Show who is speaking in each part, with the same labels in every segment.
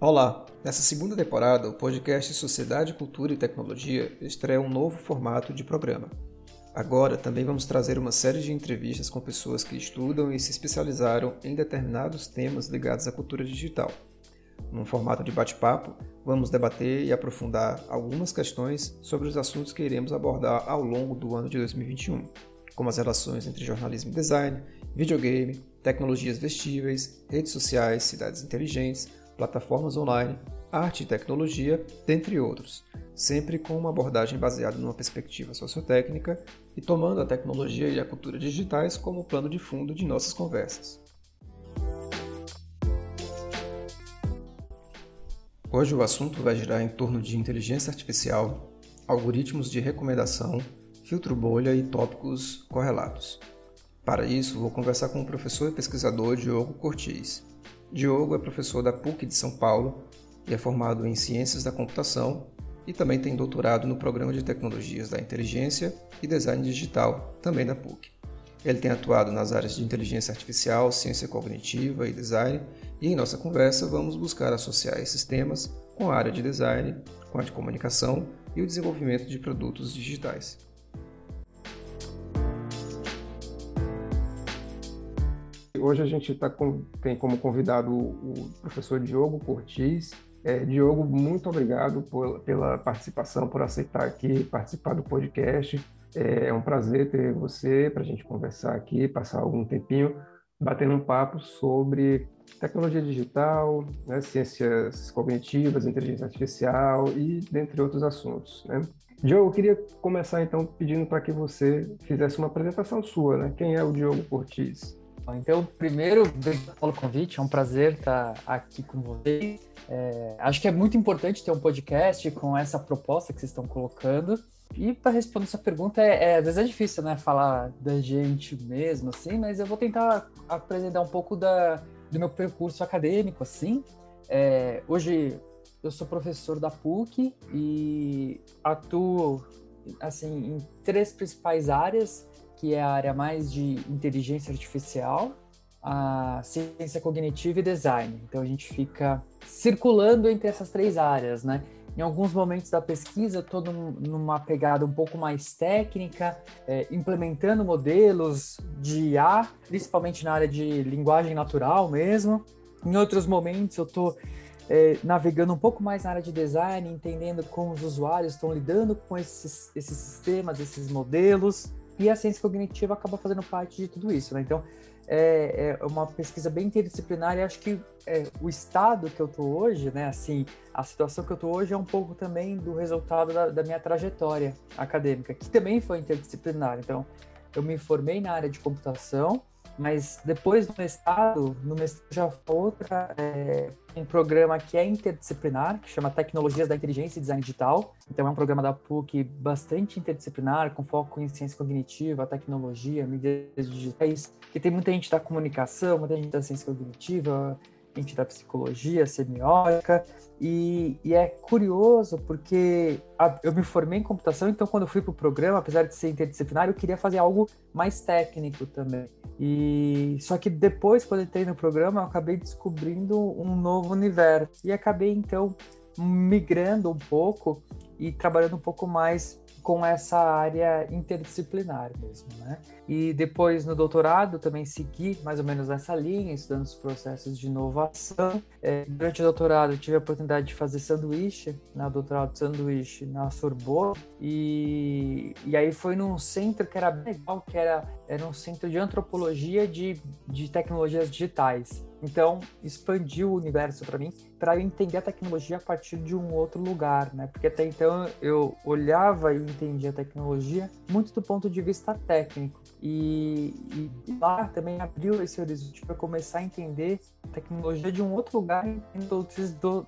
Speaker 1: Olá! Nessa segunda temporada, o podcast Sociedade, Cultura e Tecnologia estreia um novo formato de programa. Agora também vamos trazer uma série de entrevistas com pessoas que estudam e se especializaram em determinados temas ligados à cultura digital. Num formato de bate-papo, vamos debater e aprofundar algumas questões sobre os assuntos que iremos abordar ao longo do ano de 2021, como as relações entre jornalismo e design, videogame, tecnologias vestíveis, redes sociais, cidades inteligentes, plataformas online, arte e tecnologia, dentre outros, sempre com uma abordagem baseada numa perspectiva sociotécnica e tomando a tecnologia e a cultura digitais como plano de fundo de nossas conversas. Hoje o assunto vai girar em torno de inteligência artificial, algoritmos de recomendação, filtro bolha e tópicos correlatos. Para isso, vou conversar com o professor e pesquisador Diogo Cortes. Diogo é professor da PUC de São Paulo e é formado em Ciências da Computação e também tem doutorado no Programa de Tecnologias da Inteligência e Design Digital, também da PUC. Ele tem atuado nas áreas de inteligência artificial, ciência cognitiva e design, e em nossa conversa vamos buscar associar esses temas com a área de design, com a de comunicação e o desenvolvimento de produtos digitais. Hoje a gente tá com, tem como convidado o professor Diogo Cortis. É, Diogo, muito obrigado por, pela participação, por aceitar aqui participar do podcast. É, é um prazer ter você para a gente conversar aqui, passar algum tempinho batendo um papo sobre tecnologia digital, né, ciências cognitivas, inteligência artificial e dentre outros assuntos. Né? Diogo, eu queria começar então pedindo para que você fizesse uma apresentação sua, né? Quem é o Diogo Cortis?
Speaker 2: Então, primeiro, obrigado pelo convite, é um prazer estar aqui com vocês. É, acho que é muito importante ter um podcast com essa proposta que vocês estão colocando. E para responder essa pergunta, é, é, às vezes é difícil, né, falar da gente mesmo, assim, mas eu vou tentar apresentar um pouco da, do meu percurso acadêmico, assim. É, hoje eu sou professor da PUC e atuo, assim, em três principais áreas que é a área mais de inteligência artificial, a ciência cognitiva e design. Então a gente fica circulando entre essas três áreas, né? Em alguns momentos da pesquisa, estou numa pegada um pouco mais técnica, é, implementando modelos de IA, principalmente na área de linguagem natural mesmo. Em outros momentos, eu estou é, navegando um pouco mais na área de design, entendendo como os usuários estão lidando com esses, esses sistemas, esses modelos. E a ciência cognitiva acaba fazendo parte de tudo isso, né? Então, é, é uma pesquisa bem interdisciplinar e acho que é, o estado que eu tô hoje, né, assim, a situação que eu tô hoje é um pouco também do resultado da, da minha trajetória acadêmica, que também foi interdisciplinar. Então, eu me formei na área de computação, mas depois do mestrado, no mestrado já foi outra, é, um programa que é interdisciplinar, que chama Tecnologias da Inteligência e Design Digital. Então é um programa da PUC bastante interdisciplinar, com foco em ciência cognitiva, tecnologia, mídias digitais, que tem muita gente da comunicação, muita gente da ciência cognitiva, da psicologia, semiótica, e, e é curioso porque a, eu me formei em computação, então quando eu fui para o programa, apesar de ser interdisciplinar, eu queria fazer algo mais técnico também. E só que depois, quando entrei no programa, eu acabei descobrindo um novo universo e acabei então migrando um pouco e trabalhando um pouco mais com essa área interdisciplinar mesmo, né? E depois no doutorado também segui mais ou menos essa linha, estudando os processos de inovação. É, durante o doutorado tive a oportunidade de fazer sanduíche, né, o doutorado de sanduíche na Sorbonne, e, e aí foi num centro que era bem legal, que era, era um centro de antropologia de, de tecnologias digitais. Então, expandiu o universo para mim, para eu entender a tecnologia a partir de um outro lugar, né? Porque até então eu olhava e entendia a tecnologia muito do ponto de vista técnico. E, e lá também abriu esse horizonte para começar a entender tecnologia de um outro lugar,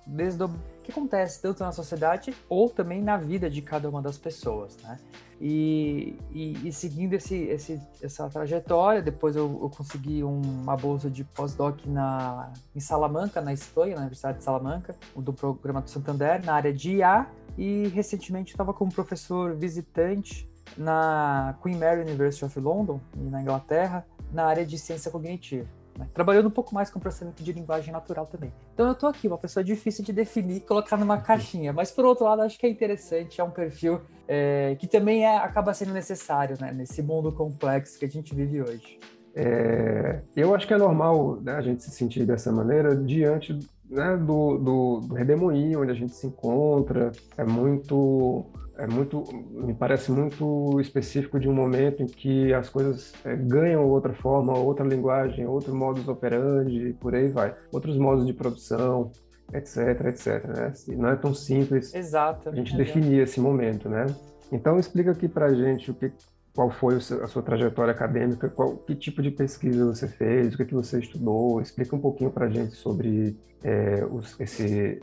Speaker 2: desde o que acontece tanto na sociedade ou também na vida de cada uma das pessoas, né? E, e, e seguindo esse, esse, essa trajetória, depois eu, eu consegui uma bolsa de pós-doc na, em Salamanca, na Espanha, na Universidade de Salamanca, do programa do Santander, na área de IA, e recentemente estava como professor visitante na Queen Mary University of London, na Inglaterra, na área de ciência cognitiva. né? trabalhando um pouco mais com processamento de linguagem natural também. Então eu tô aqui, uma pessoa difícil de definir e colocar numa caixinha, mas por outro lado acho que é interessante, é um perfil é, que também é, acaba sendo necessário né, nesse mundo complexo que a gente vive hoje.
Speaker 1: É, eu acho que é normal né, a gente se sentir dessa maneira diante né, do, do, do redemoinho onde a gente se encontra. É muito é muito, me parece muito específico de um momento em que as coisas é, ganham outra forma, outra linguagem, outro modus operandi, por aí vai, outros modos de produção, etc, etc. Né? Não é tão simples
Speaker 2: Exato,
Speaker 1: a gente definir esse momento, né? Então explica aqui para gente o que, qual foi a sua trajetória acadêmica, qual, que tipo de pesquisa você fez, o que, que você estudou, explica um pouquinho para a gente sobre é, os, esse,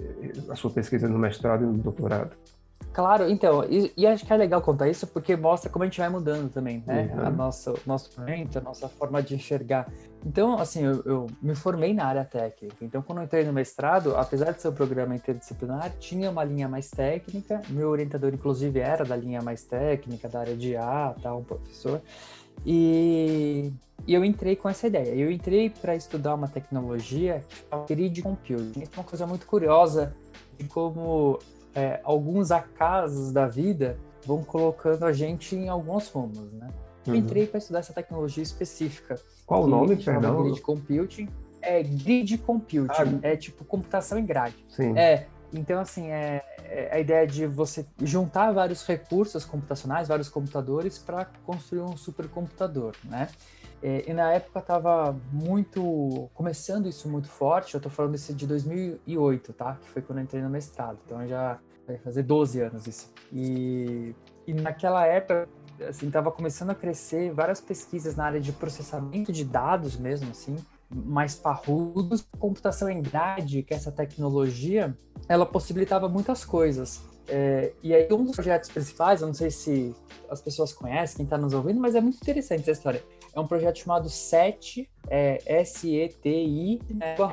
Speaker 1: a sua pesquisa no mestrado e no doutorado.
Speaker 2: Claro, então, e, e, acho que é legal contar isso porque mostra como a gente vai mudando também, né? Uhum. A nossa, nosso momento, a nossa forma de enxergar. Então, assim, eu, eu, me formei na área técnica. Então, quando eu entrei no mestrado, apesar de ser um programa interdisciplinar, tinha uma linha mais técnica. Meu orientador, inclusive, era da linha mais técnica, da área de A, tal, um professor. E, e eu entrei com essa ideia. Eu entrei para estudar uma tecnologia chamada grid computing. É uma coisa muito curiosa de como é, alguns acasos da vida vão colocando a gente em alguns rumos, né? Eu uhum. entrei para estudar essa tecnologia específica.
Speaker 1: Qual o nome, perdão?
Speaker 2: Grid Computing. É Grid Computing, ah, é tipo computação em grade.
Speaker 1: Sim.
Speaker 2: É, então assim, é, é a ideia de você juntar vários recursos computacionais, vários computadores para construir um supercomputador, né? É, e na época estava muito começando isso muito forte. Eu estou falando isso de 2008, tá? Que foi quando eu entrei no mestrado. Então já vai fazer 12 anos isso. E, e naquela época, assim, estava começando a crescer várias pesquisas na área de processamento de dados mesmo, assim, mais parrudos, computação em grade, que essa tecnologia, ela possibilitava muitas coisas. É, e aí um dos projetos principais, eu não sei se as pessoas conhecem, quem está nos ouvindo, mas é muito interessante essa história é um projeto chamado SETI, é, S-E-T-I,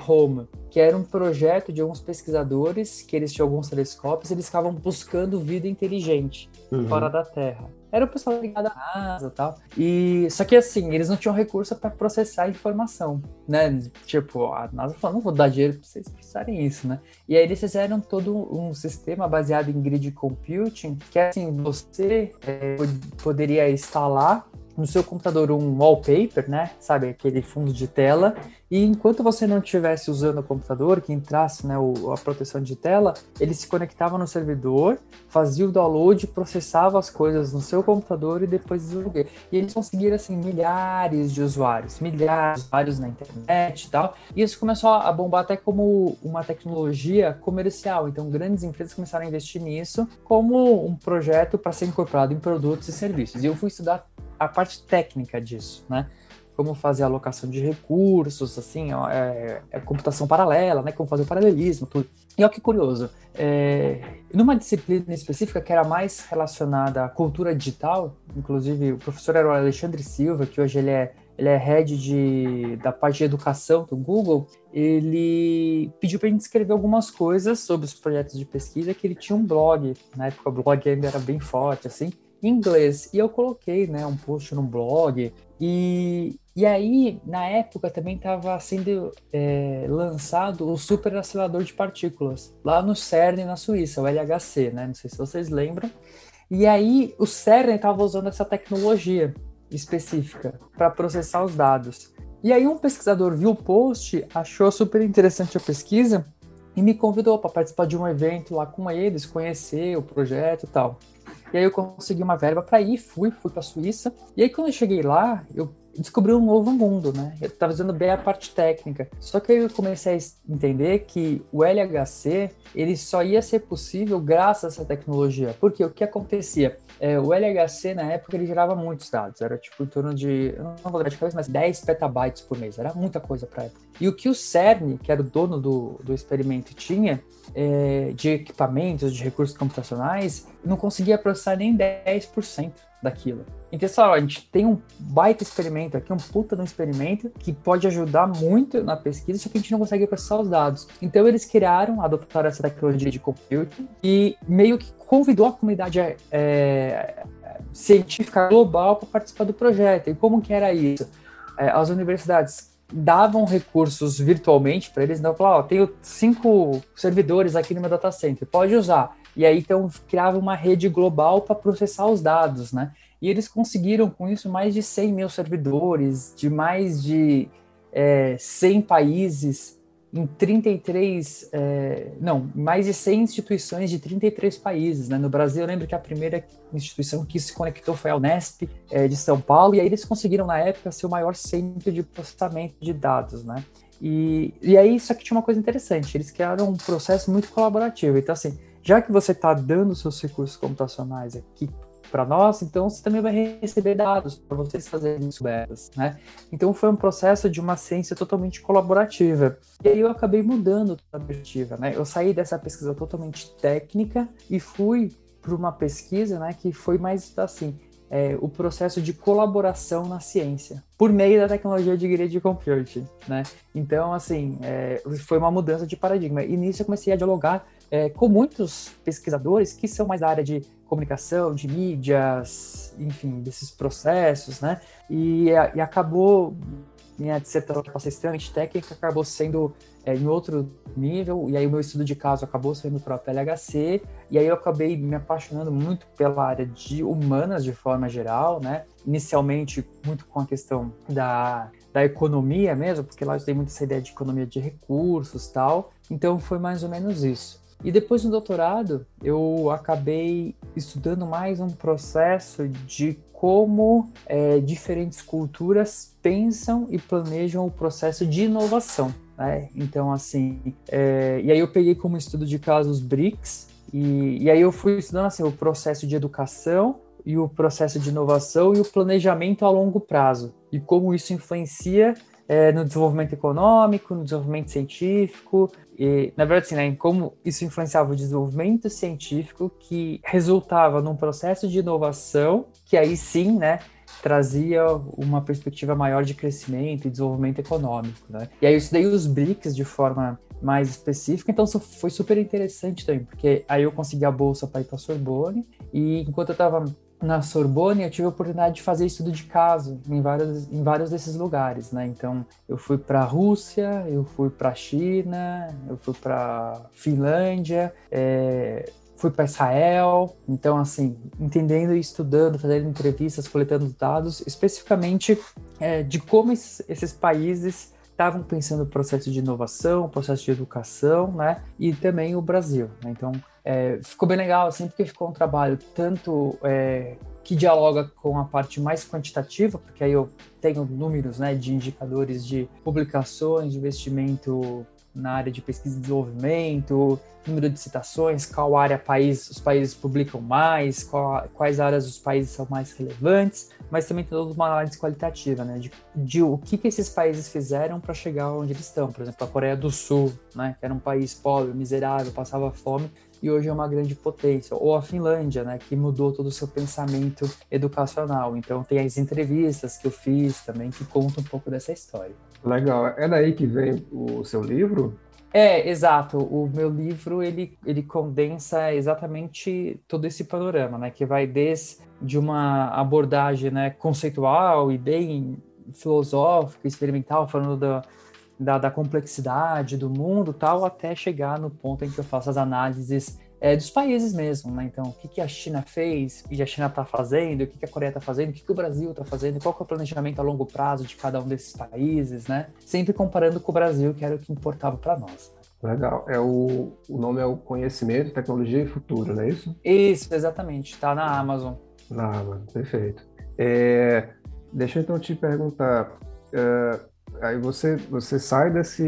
Speaker 2: Home, que era um projeto de alguns pesquisadores, que eles tinham alguns telescópios, eles ficavam buscando vida inteligente uhum. fora da Terra. Era o pessoal ligado à NASA e tal. E, só que assim, eles não tinham recurso para processar a informação, né? Tipo, a NASA falou, não vou dar dinheiro para vocês processarem isso, né? E aí eles fizeram todo um sistema baseado em grid computing, que é assim, você é, poderia instalar no seu computador um wallpaper, né? Sabe, aquele fundo de tela. E enquanto você não estivesse usando o computador, que entrasse né, o, a proteção de tela, ele se conectava no servidor, fazia o download, processava as coisas no seu computador e depois desenvolvia. E eles conseguiram, assim, milhares de usuários, milhares de usuários na internet e tal. E isso começou a bombar até como uma tecnologia comercial. Então, grandes empresas começaram a investir nisso como um projeto para ser incorporado em produtos e serviços. E eu fui estudar a parte técnica disso, né? Como fazer a alocação de recursos, assim, ó, é, é, computação paralela, né? Como fazer o paralelismo, tudo. E olha que curioso, é, numa disciplina específica que era mais relacionada à cultura digital, inclusive o professor era o Alexandre Silva, que hoje ele é ele é head de, da parte de educação do Google, ele pediu para a gente escrever algumas coisas sobre os projetos de pesquisa, que ele tinha um blog, na época o blog ainda era bem forte, assim, em inglês. E eu coloquei, né, um post no blog. E, e aí, na época, também estava sendo é, lançado o superacelerador de partículas, lá no CERN, na Suíça, o LHC, né? Não sei se vocês lembram. E aí, o CERN estava usando essa tecnologia específica para processar os dados. E aí, um pesquisador viu o post, achou super interessante a pesquisa e me convidou para participar de um evento lá com eles, conhecer o projeto e tal. E aí eu consegui uma verba para ir, fui, fui para a Suíça. E aí quando eu cheguei lá, eu descobri um novo mundo, né? Eu estava fazendo bem a parte técnica. Só que aí eu comecei a entender que o LHC, ele só ia ser possível graças a essa tecnologia. Porque o que acontecia? É, o LHC, na época, ele gerava muitos dados. Era tipo em torno de, não vou lembrar de cabeça, mas 10 petabytes por mês. Era muita coisa para época. E o que o CERN, que era o dono do, do experimento, tinha é, de equipamentos, de recursos computacionais, não conseguia processar nem 10% daquilo. Então, só, a gente tem um baita experimento aqui, um puta de um experimento que pode ajudar muito na pesquisa, só que a gente não consegue processar os dados. Então, eles criaram, adotaram essa tecnologia de computing e meio que convidou a comunidade é, científica global para participar do projeto. E como que era isso? É, as universidades davam recursos virtualmente para eles, então falavam, ó, tenho cinco servidores aqui no meu data center, pode usar. E aí então criava uma rede global para processar os dados, né? E eles conseguiram com isso mais de 100 mil servidores, de mais de é, 100 países, em 33, é, não, mais de 100 instituições de 33 países. Né? No Brasil, eu lembro que a primeira instituição que se conectou foi a Unesp é, de São Paulo, e aí eles conseguiram, na época, ser o maior centro de processamento de dados. Né? E, e aí, isso aqui tinha uma coisa interessante, eles criaram um processo muito colaborativo. Então, assim, já que você está dando seus recursos computacionais aqui para nós, então você também vai receber dados para vocês fazerem descobertas, né? Então foi um processo de uma ciência totalmente colaborativa. E aí eu acabei mudando a perspectiva, né? Eu saí dessa pesquisa totalmente técnica e fui para uma pesquisa, né, que foi mais assim, é, o processo de colaboração na ciência por meio da tecnologia de grid computing, né? Então, assim, é, foi uma mudança de paradigma. E nisso eu comecei a dialogar é, com muitos pesquisadores que são mais da área de comunicação, de mídias, enfim, desses processos, né? E, e acabou minha dissertação para ser extremamente técnica acabou sendo é, em outro nível, e aí o meu estudo de caso acabou sendo para o PLHC, e aí eu acabei me apaixonando muito pela área de humanas de forma geral, né? Inicialmente muito com a questão da, da economia mesmo, porque lá eu tenho muito essa ideia de economia de recursos tal, então foi mais ou menos isso. E depois no doutorado, eu acabei estudando mais um processo de como é, diferentes culturas pensam e planejam o processo de inovação. Né? Então, assim, é, e aí eu peguei como estudo de casos BRICS, e, e aí eu fui estudando assim, o processo de educação e o processo de inovação e o planejamento a longo prazo, e como isso influencia é, no desenvolvimento econômico, no desenvolvimento científico, e, na verdade, assim, né, como isso influenciava o desenvolvimento científico que resultava num processo de inovação que aí sim, né, trazia uma perspectiva maior de crescimento e desenvolvimento econômico, né? E aí eu estudei os BRICS de forma mais específica, então foi super interessante também, porque aí eu consegui a bolsa para ir para Sorbonne e enquanto eu estava na Sorbonne eu tive a oportunidade de fazer estudo de caso em vários, em vários desses lugares, né? Então eu fui para a Rússia, eu fui para a China, eu fui para Finlândia, é, fui para Israel. Então assim, entendendo e estudando, fazendo entrevistas, coletando dados, especificamente é, de como esses, esses países estavam pensando no processo de inovação, processo de educação, né? E também o Brasil. Né? Então é, ficou bem legal, assim, porque ficou um trabalho tanto é, que dialoga com a parte mais quantitativa, porque aí eu tenho números né, de indicadores de publicações, de investimento na área de pesquisa e desenvolvimento, número de citações, qual área país, os países publicam mais, qual, quais áreas os países são mais relevantes, mas também tem toda uma análise qualitativa, né, de, de o que, que esses países fizeram para chegar onde eles estão. Por exemplo, a Coreia do Sul, né, que era um país pobre, miserável, passava fome, e hoje é uma grande potência. Ou a Finlândia, né, que mudou todo o seu pensamento educacional. Então tem as entrevistas que eu fiz também que contam um pouco dessa história.
Speaker 1: Legal. É daí que vem o seu livro?
Speaker 2: É, exato. O meu livro ele, ele condensa exatamente todo esse panorama, né, que vai desde uma abordagem, né, conceitual e bem filosófica, experimental, falando da da, da, complexidade do mundo tal, até chegar no ponto em que eu faço as análises é, dos países mesmo, né? Então, o que, que a China fez e a China está fazendo, o que, que a Coreia está fazendo, o que, que o Brasil está fazendo, qual é o planejamento a longo prazo de cada um desses países, né? Sempre comparando com o Brasil, que era o que importava para nós.
Speaker 1: Legal. É o, o nome é o Conhecimento, Tecnologia e Futuro, não é isso?
Speaker 2: Isso, exatamente. Está na Amazon.
Speaker 1: Na Amazon, perfeito. É, deixa eu então te perguntar. É, aí você, você sai desse.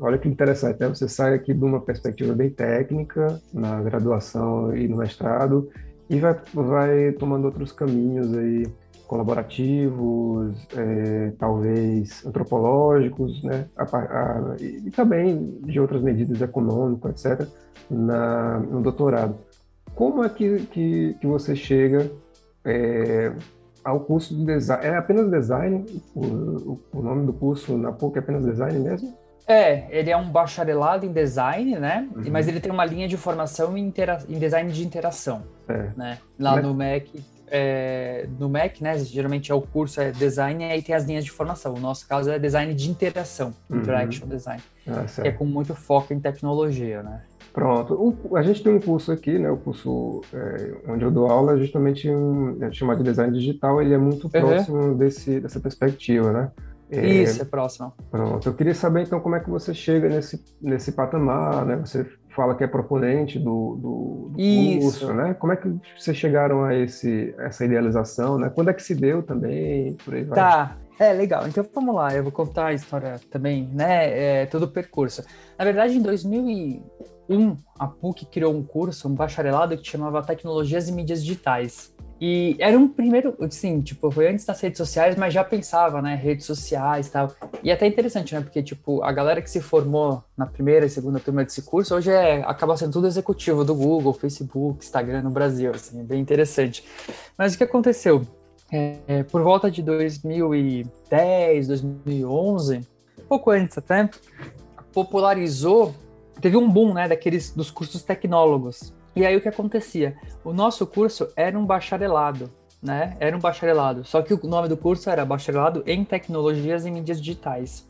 Speaker 1: Olha que interessante, né? Você sai aqui de uma perspectiva bem técnica, na graduação e no mestrado, e vai, vai tomando outros caminhos aí, colaborativos, é, talvez antropológicos, né? A, a, e também de outras medidas econômicas, etc., na, no doutorado. Como é que, que, que você chega é, ao curso de design. É apenas design? O, o, nome do curso na PUC é apenas design mesmo?
Speaker 2: É, ele é um bacharelado em design, né? Uhum. Mas ele tem uma linha de formação em, em design de interação. É. Né? Lá no MEC é, no MEC, né? Geralmente é o curso é design e aí tem as linhas de formação. O nosso caso é design de interação, uhum. interaction design, ah, que é com muito foco em tecnologia, né?
Speaker 1: Pronto. O, a gente tem um curso aqui, né? O curso é, onde eu dou aula, justamente um, é chamado de design digital, ele é muito uhum. próximo desse, dessa perspectiva, né?
Speaker 2: É, Isso, é próximo.
Speaker 1: Pronto. Eu queria saber, então, como é que você chega nesse, nesse patamar, né? Você fala que é proponente do, do, do curso, né? Como é que vocês chegaram a esse, essa idealização, né? Quando é que se deu também? Por aí vai.
Speaker 2: Tá, é legal. Então vamos lá, eu vou contar a história também, né? É, todo o percurso. Na verdade, em 2001, a PUC criou um curso, um bacharelado que chamava Tecnologias e Mídias Digitais. E era um primeiro, assim, tipo, foi antes das redes sociais, mas já pensava, né, redes sociais e tal. E é até interessante, né, porque, tipo, a galera que se formou na primeira e segunda turma desse curso, hoje é, acaba sendo tudo executivo do Google, Facebook, Instagram no Brasil, assim, é bem interessante. Mas o que aconteceu? É, por volta de 2010, 2011, pouco antes até, popularizou, teve um boom, né, daqueles, dos cursos tecnólogos. E aí o que acontecia? O nosso curso era um bacharelado, né? Era um bacharelado. Só que o nome do curso era Bacharelado em Tecnologias e Mídias Digitais.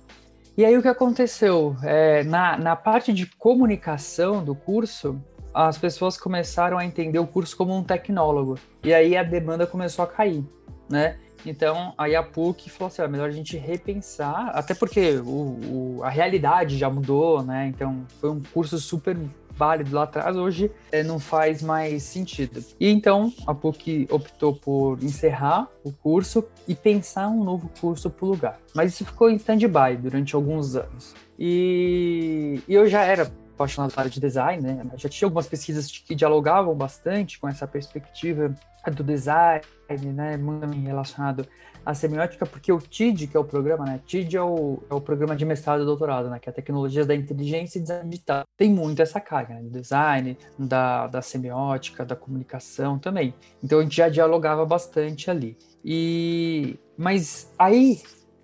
Speaker 2: E aí o que aconteceu? É, na, na parte de comunicação do curso, as pessoas começaram a entender o curso como um tecnólogo. E aí a demanda começou a cair, né? Então, aí a PUC falou assim, é melhor a gente repensar, até porque o, o, a realidade já mudou, né? Então, foi um curso super válido lá atrás, hoje é, não faz mais sentido. E então a PUC optou por encerrar o curso e pensar um novo curso para o lugar. Mas isso ficou em stand-by durante alguns anos. E, e eu já era apaixonado pela área de design, né? Já tinha algumas pesquisas que dialogavam bastante com essa perspectiva do design, né? Muito relacionado a semiótica, porque o TID, que é o programa, né? TID é o, é o programa de mestrado e doutorado, né? Que é Tecnologias da Inteligência e Design Digital. Tem muito essa carga, né? Do design, da, da semiótica, da comunicação também. Então a gente já dialogava bastante ali. E... Mas aí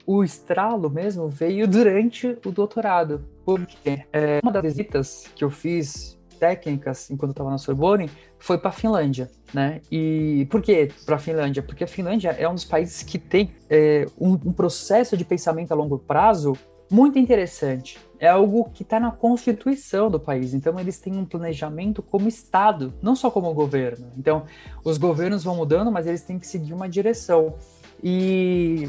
Speaker 2: o estralo mesmo veio durante o doutorado, porque é, uma das visitas que eu fiz técnicas enquanto eu estava na Sorbonne foi para a Finlândia, né? E por que para a Finlândia? Porque a Finlândia é um dos países que tem é, um, um processo de pensamento a longo prazo muito interessante. É algo que está na constituição do país. Então, eles têm um planejamento como Estado, não só como governo. Então, os governos vão mudando, mas eles têm que seguir uma direção. E,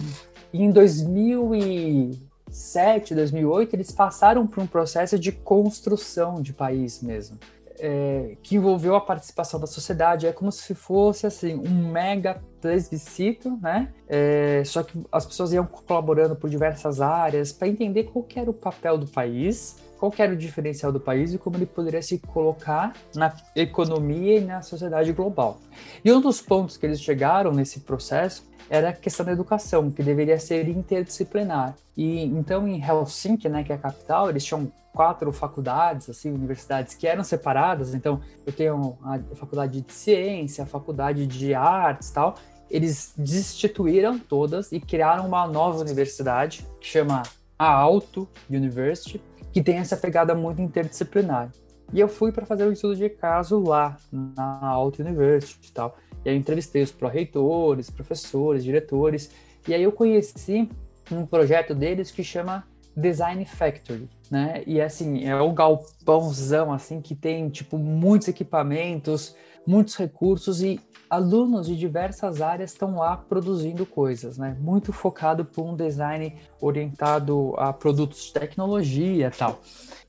Speaker 2: e em 2007, 2008, eles passaram por um processo de construção de país mesmo é, que envolveu a participação da sociedade. É como se fosse assim um mega plebiscito, né? É, só que as pessoas iam colaborando por diversas áreas para entender qual era o papel do país, qual era o diferencial do país e como ele poderia se colocar na economia e na sociedade global. E um dos pontos que eles chegaram nesse processo era a questão da educação, que deveria ser interdisciplinar. E então em Helsinki, né, que é a capital, eles tinham quatro faculdades, assim, universidades que eram separadas. Então, eu tenho a faculdade de ciência, a faculdade de artes, tal. Eles destituíram todas e criaram uma nova universidade que chama a Alto University, que tem essa pegada muito interdisciplinar. E eu fui para fazer o um estudo de caso lá na Alto University e tal. E aí eu entrevistei os pró-reitores, professores, diretores. E aí eu conheci um projeto deles que chama Design Factory, né? E assim, é um galpãozão assim que tem tipo muitos equipamentos, muitos recursos e alunos de diversas áreas estão lá produzindo coisas, né? Muito focado por um design orientado a produtos de tecnologia e tal.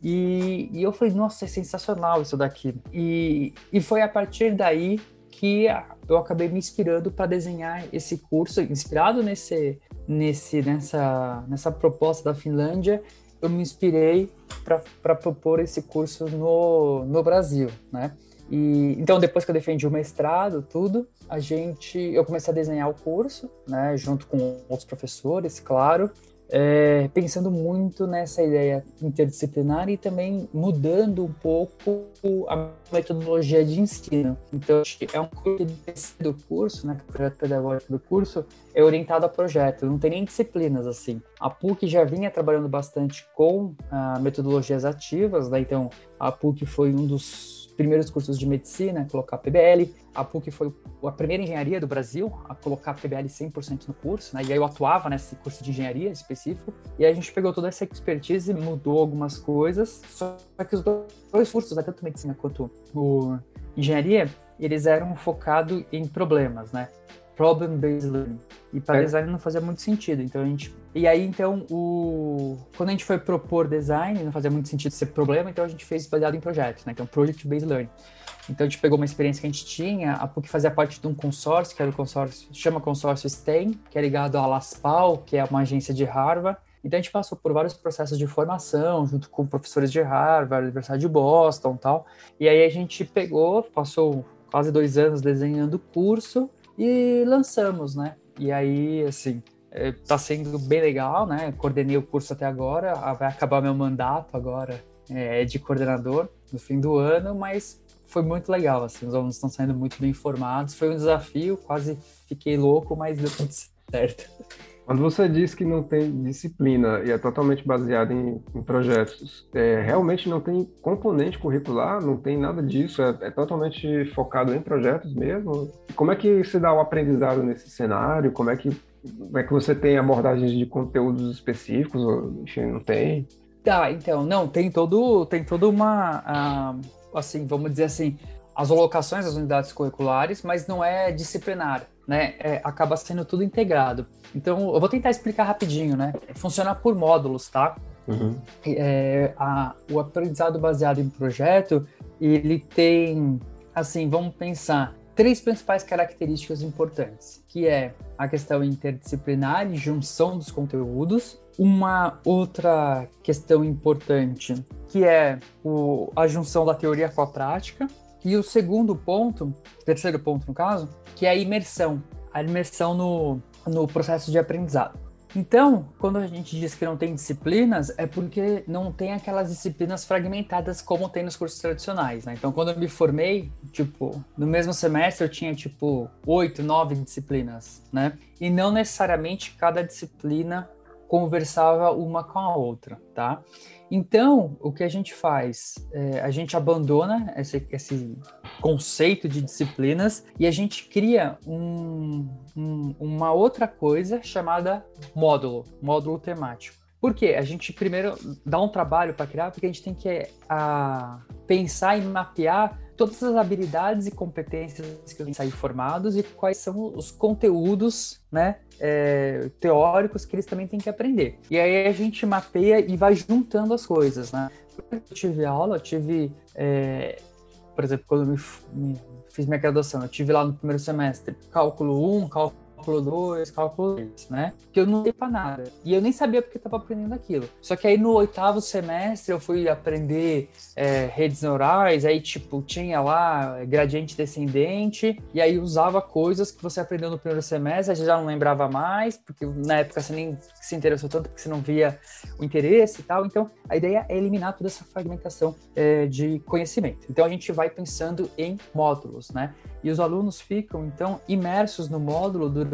Speaker 2: E, e eu falei, nossa, é sensacional isso daqui. E, e foi a partir daí que eu acabei me inspirando para desenhar esse curso, inspirado nesse, nesse, nessa, nessa proposta da Finlândia, eu me inspirei para propor esse curso no, no Brasil, né? E, então, depois que eu defendi o mestrado, tudo, a gente, eu comecei a desenhar o curso, né, junto com outros professores, claro, é, pensando muito nessa ideia interdisciplinar e também mudando um pouco a metodologia de ensino. Então, é um curso do curso, né, o projeto pedagógico do curso é orientado a projeto, não tem nem disciplinas assim. A PUC já vinha trabalhando bastante com ah, metodologias ativas, né? então a PUC foi um dos primeiros cursos de medicina colocar PBL, a PUC foi a primeira engenharia do Brasil a colocar PBL 100% no curso, né? e aí eu atuava nesse curso de engenharia específico, e aí a gente pegou toda essa expertise e mudou algumas coisas, só que os dois cursos, né? tanto medicina quanto o engenharia, eles eram focados em problemas, né? problem-based learning. E para é. design não fazia muito sentido. Então a gente. E aí, então, o... quando a gente foi propor design, não fazia muito sentido ser problema, então a gente fez baseado em projetos, né? Então, project-based learning. Então a gente pegou uma experiência que a gente tinha, a PUC fazia parte de um consórcio, que era o consórcio, chama consórcio STEM, que é ligado à LASPAL, que é uma agência de Harvard. Então a gente passou por vários processos de formação, junto com professores de Harvard, Universidade de Boston tal. E aí a gente pegou, passou quase dois anos desenhando o curso, e lançamos, né? E aí, assim, está é, sendo bem legal, né? Coordenei o curso até agora, ah, vai acabar meu mandato agora é, de coordenador no fim do ano, mas foi muito legal, assim, os alunos estão saindo muito bem informados, foi um desafio, quase fiquei louco, mas deu tudo certo.
Speaker 1: Quando você diz que não tem disciplina e é totalmente baseado em, em projetos, é, realmente não tem componente curricular, não tem nada disso, é, é, totalmente focado em projetos mesmo? Como é que se dá o aprendizado nesse cenário? Como é que, como é que você tem abordagens de conteúdos específicos? Enfim, não tem?
Speaker 2: Tá, então, não, tem todo, tem toda uma, uh, assim, vamos dizer assim, as alocações das unidades curriculares, mas não é disciplinar, né? É, acaba sendo tudo integrado. Então, eu vou tentar explicar rapidinho, né? Funciona por módulos, tá? Uhum. É, a, o aprendizado baseado em projeto, ele tem, assim, vamos pensar, três principais características importantes, que é a questão interdisciplinar e junção dos conteúdos, uma outra questão importante, que é o, a junção da teoria com a prática, e o segundo ponto, terceiro ponto no caso, que é a imersão. A imersão no, no processo de aprendizado. Então, quando a gente diz que não tem disciplinas, é porque não tem aquelas disciplinas fragmentadas como tem nos cursos tradicionais, né? Então, quando eu me formei, tipo, no mesmo semestre eu tinha, tipo, oito, nove disciplinas, né? E não necessariamente cada disciplina conversava uma com a outra, tá? Então, o que a gente faz? É, a gente abandona esse, esse, conceito de disciplinas e a gente cria um, um, uma outra coisa chamada módulo, módulo temático. Por quê? A gente primeiro dá um trabalho para criar, porque a gente tem que a, pensar e mapear todas as habilidades e competências que vão sair formados e quais são os conteúdos né, é, teóricos que eles também têm que aprender. E aí a gente mapeia e vai juntando as coisas. Né? Eu tive aula, eu tive, é, por exemplo, quando eu me, me, fiz minha graduação, eu tive lá no primeiro semestre cálculo 1, cálculo cálculo 2, cálculo 3, né? Que eu não sei pra nada. E eu nem sabia porque eu tava aprendendo aquilo. Só que aí no oitavo semestre eu fui aprender é, redes neurais, aí tipo, tinha lá gradiente descendente, e aí usava coisas que você aprendeu no primeiro semestre, já não lembrava mais, porque na época você nem se interessou tanto, porque você não via o interesse e tal. Então, a ideia é eliminar toda essa fragmentação é, de conhecimento. Então, a gente vai pensando em módulos, né? E os alunos ficam, então, imersos no módulo durante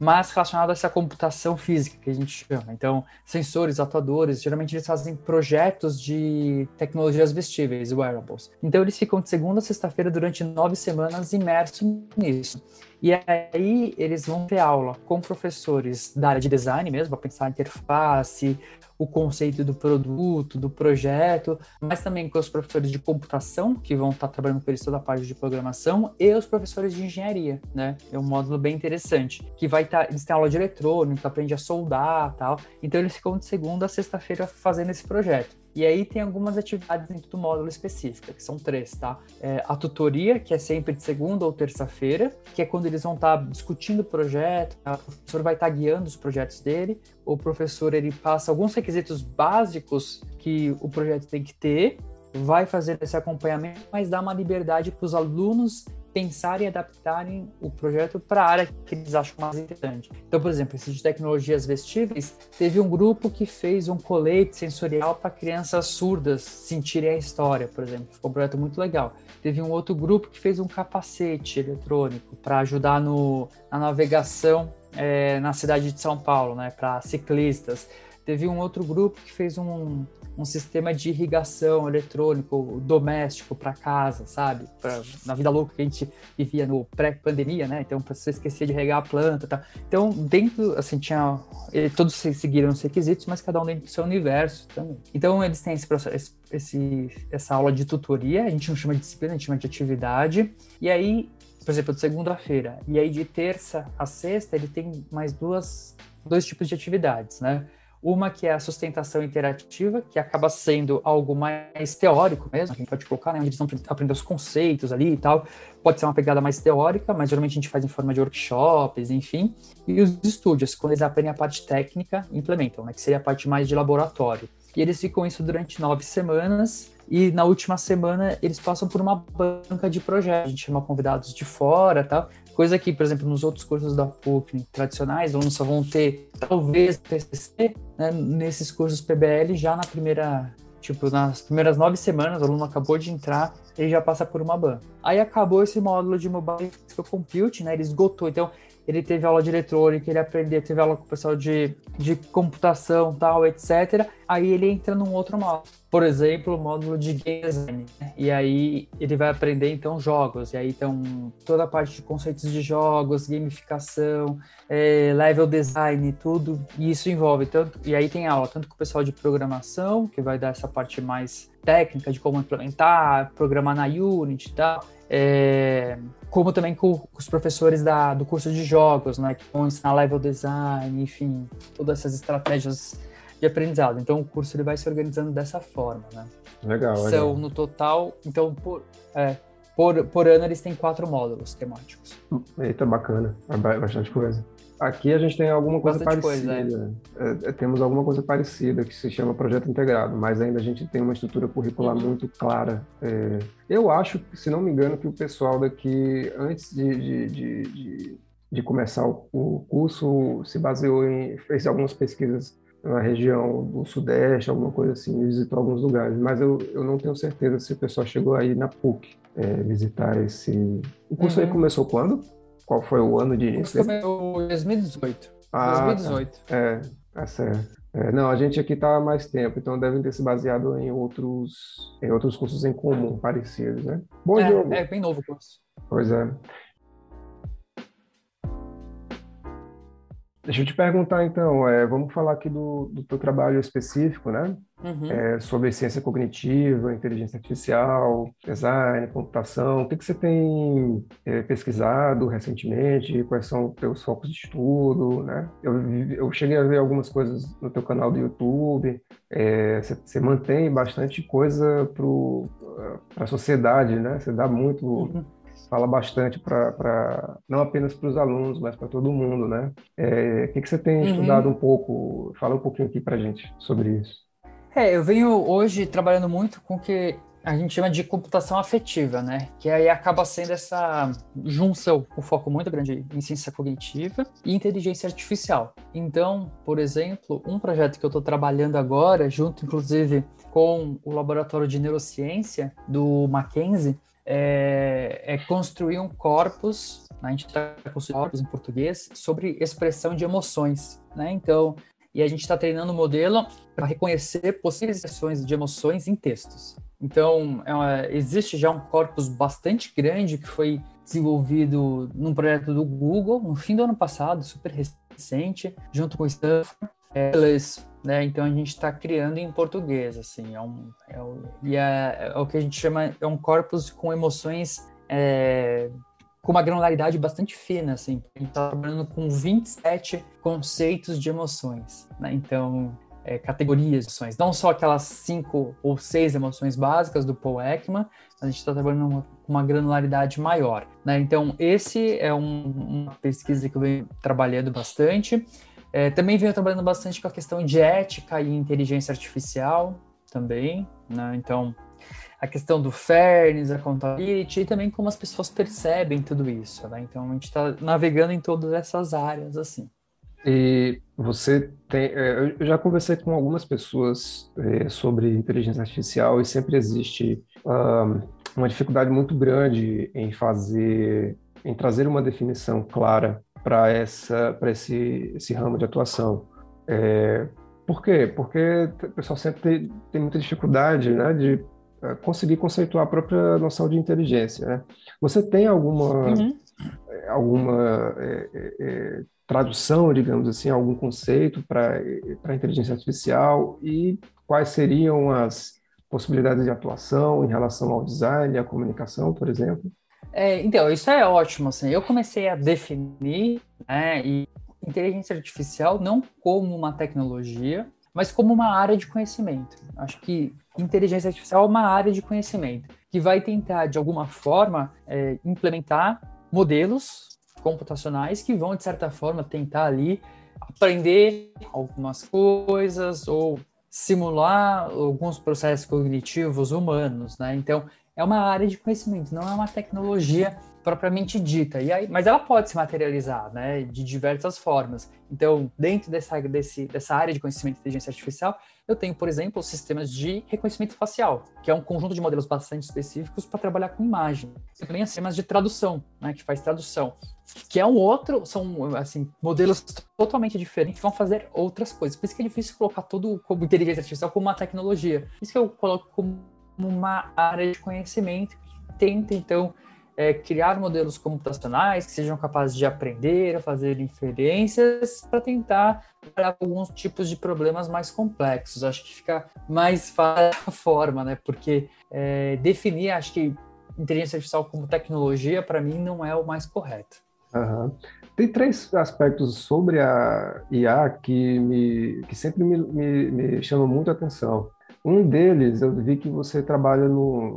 Speaker 2: semanas, que meio semestre? O semestre tem 18 semanas na PUC, ele fica durante meio semestre imerso no módulo? Mergulhado numa temática específica, num eixo temático, de segunda a sexta-feira, por exemplo, ele vai ter o módulo de mobile physical computing, que o módulo que tem, que para trabalhar com tanto o desenvolvimento de tecnologias móveis, aplicativos também, mas relacionado a essa computação física que a gente chama. Então, sensores, atuadores, geralmente eles fazem projetos de tecnologias vestíveis, wearables. Então, eles ficam de segunda a sexta-feira durante nove semanas imersos nisso. E aí eles vão ter aula com professores da área de design mesmo, para pensar interface, o conceito do produto, do projeto, mas também com os professores de computação, que vão estar trabalhando com eles toda a parte de programação, e os professores de engenharia, né? É um módulo bem interessante, que vai estar, eles têm aula de eletrônica, aprende a soldar tal, então eles ficam de segunda a sexta-feira fazendo esse projeto. E aí tem algumas atividades dentro do módulo específico, que são três, tá? É a tutoria, que é sempre de segunda ou terça-feira, que é quando eles vão estar discutindo o projeto, o professor vai estar guiando os projetos dele, o professor ele passa alguns requisitos básicos que o projeto tem que ter, vai fazer esse acompanhamento, mas dá uma liberdade para os alunos pensarem e adaptarem o projeto para a área que eles acham mais interessante. Então, por exemplo, esse de tecnologias vestíveis, teve um grupo que fez um colete sensorial para crianças surdas sentirem a história, por exemplo. Ficou um projeto muito legal. Teve um outro grupo que fez um capacete eletrônico para ajudar no, na navegação é, na cidade de São Paulo, né, para ciclistas. Teve um outro grupo que fez um, um sistema de irrigação eletrônico doméstico para casa, sabe? Pra, na vida louca que a gente vivia no pré-pandemia, né? Então, para você esquecer de regar a planta, tá? Então, dentro, assim, tinha todos seguiram os requisitos, mas cada um dentro do seu universo também. Então, eles têm esse processo, esse, essa aula de tutoria, a gente não chama de disciplina, a gente chama de atividade. E aí, por exemplo, de segunda-feira. E aí, de terça a sexta, ele tem mais duas, dois tipos de atividades, né? Uma que é a sustentação interativa, que acaba sendo algo mais teórico mesmo, a gente pode colocar, né, onde eles vão aprender os conceitos ali e tal. Pode ser uma pegada mais teórica, mas geralmente a gente faz em forma de workshops, enfim. E os estúdios, quando eles aprendem a parte técnica, implementam, né, que seria a parte mais de laboratório. E eles ficam isso durante nove semanas, e na última semana eles passam por uma banca de projetos. A gente chama convidados de fora tal. Coisa que, por exemplo, nos outros cursos da PUC tradicionais, alunos só vão ter, talvez, TCC, né? nesses cursos PBL, já na primeira, tipo, nas primeiras nove semanas, o aluno acabou de entrar, ele já passa por uma ban. Aí acabou esse módulo de Mobile Compute, né? Ele esgotou. Então, ele teve aula de eletrônica, ele aprendeu, teve aula com o pessoal de, de computação, tal, etc. Aí ele entra num outro módulo. Por exemplo, o módulo de game design. Né? E aí ele vai aprender, então, jogos. E aí, então, toda a parte de conceitos de jogos, gamificação, é, level design, tudo. E isso envolve tanto... E aí tem aula tanto com o pessoal de programação, que vai dar essa parte mais técnica de como implementar, programar na Unity e tal. É, como também com, os professores da, do curso de jogos, né, que vão ensinar level design, enfim, todas essas estratégias de aprendizado. Então o curso ele vai se organizando dessa forma, né?
Speaker 1: Legal,
Speaker 2: São
Speaker 1: legal.
Speaker 2: no total, então por, é, por, por ano eles têm quatro módulos temáticos.
Speaker 1: Eita, bacana, é bastante coisa. Aqui a gente tem alguma coisa Bastante parecida. Coisa, é. É, temos alguma coisa parecida que se chama projeto integrado, mas ainda a gente tem uma estrutura curricular uhum. muito clara. É, eu acho, se não me engano, que o pessoal daqui, antes de, de, de, de, de começar o, o curso, se baseou em. fez algumas pesquisas na região do Sudeste, alguma coisa assim, visitou alguns lugares, mas eu, eu não tenho certeza se o pessoal chegou aí na PUC é, visitar esse. O curso uhum. aí começou quando? Qual foi o ano de início?
Speaker 2: Foi 2018. Ah, 2018.
Speaker 1: Tá. É, tá certo. É, não, a gente aqui está há mais tempo, então devem ter se baseado em outros, em outros cursos em comum, parecidos, né?
Speaker 2: Bom, é, Diogo. É bem novo o curso.
Speaker 1: Pois é. Deixa eu te perguntar então, é, vamos falar aqui do, do teu trabalho específico, né? Uhum. É, sobre ciência cognitiva, inteligência artificial, design, computação. O que, que você tem é, pesquisado recentemente? Quais são os teus focos de estudo, né? Eu, eu cheguei a ver algumas coisas no teu canal do YouTube. É, você, você, mantém bastante coisa para a sociedade, né? Você dá muito... Uhum fala bastante para não apenas para os alunos, mas para todo mundo, né? É, o que, que você tem uhum. estudado um pouco? Fala um pouquinho aqui para gente sobre isso.
Speaker 2: É, eu venho hoje trabalhando muito com o que a gente chama de computação afetiva, né? Que aí acaba sendo essa junção, um foco muito grande em ciência cognitiva e inteligência artificial. Então, por exemplo, um projeto que eu estou trabalhando agora, junto inclusive com o laboratório de neurociência do Mackenzie, é, é construir um corpus, né? a gente está construindo corpus em português, sobre expressão de emoções, né? Então, e a gente está treinando o modelo para reconhecer possíveis expressões de emoções em textos. Então, é existe já um corpus bastante grande que foi desenvolvido num projeto do Google no fim do ano passado, super recente, junto com o Stanford. Eles né? Então a gente está criando em português, assim, é um, é e é, é, o que a gente chama é um corpus com emoções é, com uma granularidade bastante fina, assim. A gente está trabalhando com 27 conceitos de emoções, né? Então é, categorias de emoções, não só aquelas cinco ou seis emoções básicas do Paul Ekman, a gente está trabalhando com uma granularidade maior. Né? Então, esse é um, uma pesquisa que eu venho trabalhando bastante. É, também venho trabalhando bastante com a questão de ética e inteligência artificial também, né? Então, a questão do fairness, a accountability e também como as pessoas percebem tudo isso, né? Então a gente está navegando em todas essas áreas assim.
Speaker 1: E você tem, é, eu já conversei com algumas pessoas é, sobre inteligência artificial e sempre existe uma dificuldade muito grande em fazer, em trazer uma definição clara para essa, para esse, esse ramo de atuação. É, por quê? Porque o pessoal sempre tem, tem muita dificuldade, né, de é, conseguir conceituar a própria noção de inteligência. Né? Você tem alguma, uhum. alguma é, é, tradução, digamos assim, algum conceito para a inteligência artificial e quais seriam as possibilidades de atuação em relação ao design à comunicação, por exemplo?
Speaker 2: É, então, isso é ótimo. Assim. Eu comecei a definir né, e inteligência artificial não como uma tecnologia, mas como uma área de conhecimento. Acho que inteligência artificial é uma área de conhecimento que vai tentar, de alguma forma, é, implementar modelos computacionais que vão, de certa forma, tentar ali aprender algumas coisas ou simular alguns processos cognitivos humanos, né? Então, é uma área de conhecimento, não é uma tecnologia propriamente dita. E aí, mas ela pode se materializar, né, de diversas formas. Então, dentro dessa, desse, dessa área de conhecimento de inteligência artificial, eu tenho, por exemplo, sistemas de reconhecimento facial, que é um conjunto de modelos bastante específicos para trabalhar com imagem. Também sistemas de tradução, né, que faz tradução, que é um outro, são assim modelos totalmente diferentes que vão fazer outras coisas. Por isso que é difícil colocar tudo como inteligência artificial como uma tecnologia. Por isso que eu coloco como uma área de conhecimento que tenta então é, criar modelos computacionais que sejam capazes de aprender, a fazer inferências, para tentar trabalhar alguns tipos de problemas mais complexos. Acho que fica mais fácil a forma, né? Porque é, definir, acho que inteligência artificial como tecnologia, para mim, não é o mais correto.
Speaker 1: Uhum. Tem três aspectos sobre a IA que, me, que sempre me, me, me chamam muito a atenção. Um deles, eu vi que você trabalha no,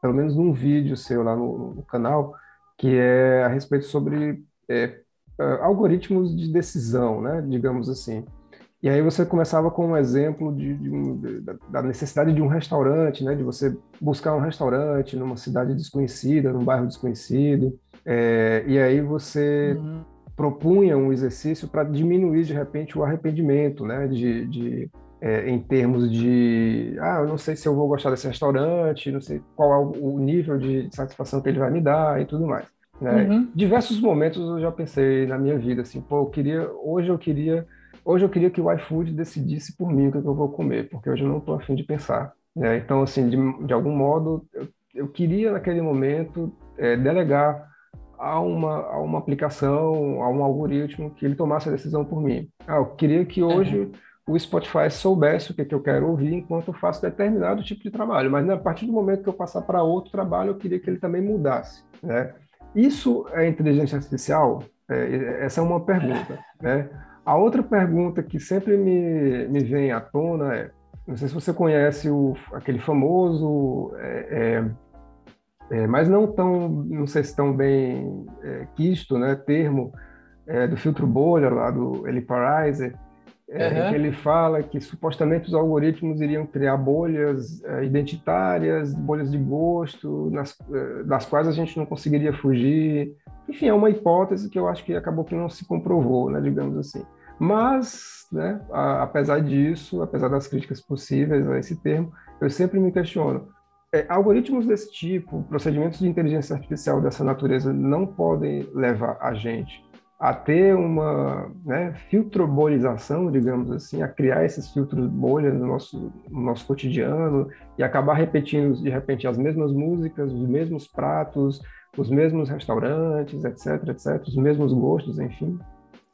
Speaker 1: pelo menos num vídeo seu lá no, no canal, que é a respeito sobre é, algoritmos de decisão, né, digamos assim. E aí você começava com um exemplo de, de um, de, da necessidade de um restaurante, né, de você buscar um restaurante numa cidade desconhecida, num bairro desconhecido, é, e aí você uhum. propunha um exercício para diminuir de repente o arrependimento, né, de, de é, em termos de, ah, eu não sei se eu vou gostar desse restaurante, não sei qual é o nível de satisfação que ele vai me dar e tudo mais. Né? Uhum. Diversos momentos eu já pensei na minha vida assim, pô, eu queria, hoje eu queria, hoje eu queria que o iFood decidisse por mim o que, é que eu vou comer, porque hoje eu não estou afim de pensar. Né? Então, assim, de, de algum modo, eu, eu queria naquele momento é, delegar a uma, a uma aplicação, a um algoritmo que ele tomasse a decisão por mim. Ah, eu queria que hoje uhum o Spotify soubesse o que, que eu quero ouvir enquanto eu faço determinado tipo de trabalho. Mas né, a partir do momento que eu passar para outro trabalho, eu queria que ele também mudasse. Né? Isso é inteligência artificial? É, essa é uma pergunta. Né? A outra pergunta que sempre me, me vem à tona é, não sei se você conhece o, aquele famoso, é, é, é mas não tão, não sei se tão bem é, quisto, né, termo é, do filtro bolha lá do Eli Pariser, é, uhum. que ele fala que supostamente os algoritmos iriam criar bolhas é, identitárias, bolhas de gosto, nas, é, das quais a gente não conseguiria fugir. Enfim, é uma hipótese que eu acho que acabou que não se comprovou, né, digamos assim. Mas, né, a, apesar disso, apesar das críticas possíveis a esse termo, eu sempre me questiono. É, algoritmos desse tipo, procedimentos de inteligência artificial dessa natureza, não podem levar a gente a ter uma né, filtrobolização, digamos assim, a criar esses filtros bolhas no nosso, no nosso cotidiano e acabar repetindo, de repente, as mesmas músicas, os mesmos pratos, os mesmos restaurantes, etc, etc, os mesmos gostos, enfim.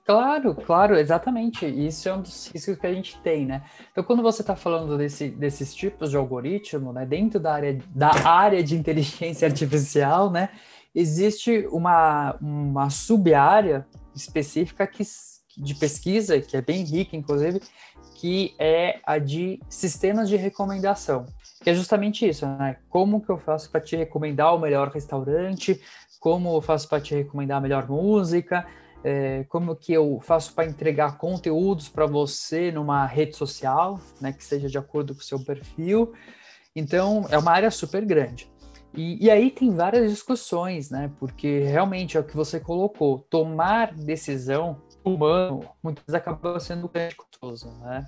Speaker 2: Claro, claro, exatamente. Isso é um dos riscos que a gente tem, né? Então, quando você está falando desse, desses tipos de algoritmo, né, dentro da área, da área de inteligência artificial, né, existe uma, uma sub-área específica que, de pesquisa, que é bem rica, inclusive, que é a de sistemas de recomendação, que é justamente isso, né? Como que eu faço para te recomendar o melhor restaurante, como eu faço para te recomendar a melhor música, é, como que eu faço para entregar conteúdos para você numa rede social, né, que seja de acordo com o seu perfil. Então, é uma área super grande. E, e, aí tem várias discussões, né? Porque realmente é o que você colocou, tomar decisão humano muitas vezes acaba sendo custoso, né?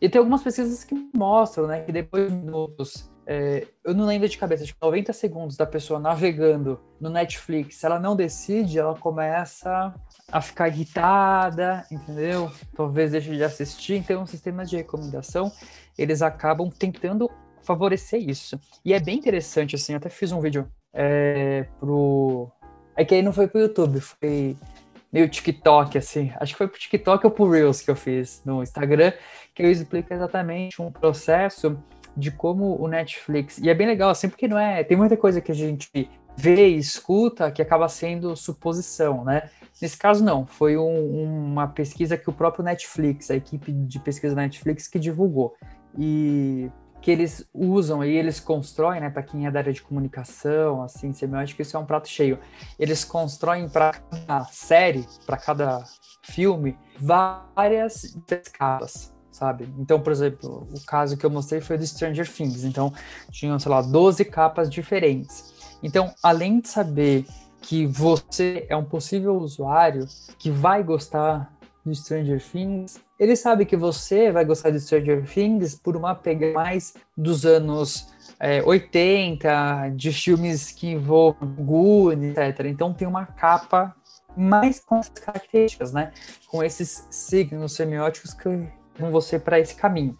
Speaker 2: E tem algumas pesquisas que mostram, né, que depois de minutos, é, eu não lembro de cabeça, que 90 segundos da pessoa navegando no Netflix, se ela não decide, ela começa a ficar irritada, entendeu? Talvez deixe de assistir. Então, os sistemas de recomendação, eles acabam tentando favorecer isso. E é bem interessante, assim, até fiz um vídeo é, pro... É que aí não foi pro YouTube, foi meio TikTok, assim. Acho que foi pro TikTok ou pro Reels que eu fiz no Instagram, que eu explico exatamente um processo de como o Netflix. E é bem legal, assim, porque não é. Tem muita coisa que a gente vê e escuta que acaba sendo suposição, né? Nesse caso, não. Foi um, uma pesquisa que o próprio Netflix, a equipe de pesquisa Netflix, que divulgou. E que eles usam e eles constroem, né, para quem é da área de comunicação, assim, semiótica, isso é um prato cheio. Eles constroem para cada série, para cada filme, várias capas, sabe? Então, por exemplo, o caso que eu mostrei foi do Stranger Things, então tinham, sei lá, 12 capas diferentes. Então, além de saber que você é um possível usuário que vai gostar do Stranger Things, ele sabe que você vai gostar de Stranger Things por uma pegada mais dos anos é, 80, de filmes que envolvem Goonies, etc. Então tem uma capa mais com essas características, né? Com esses signos semióticos que levam você para esse caminho.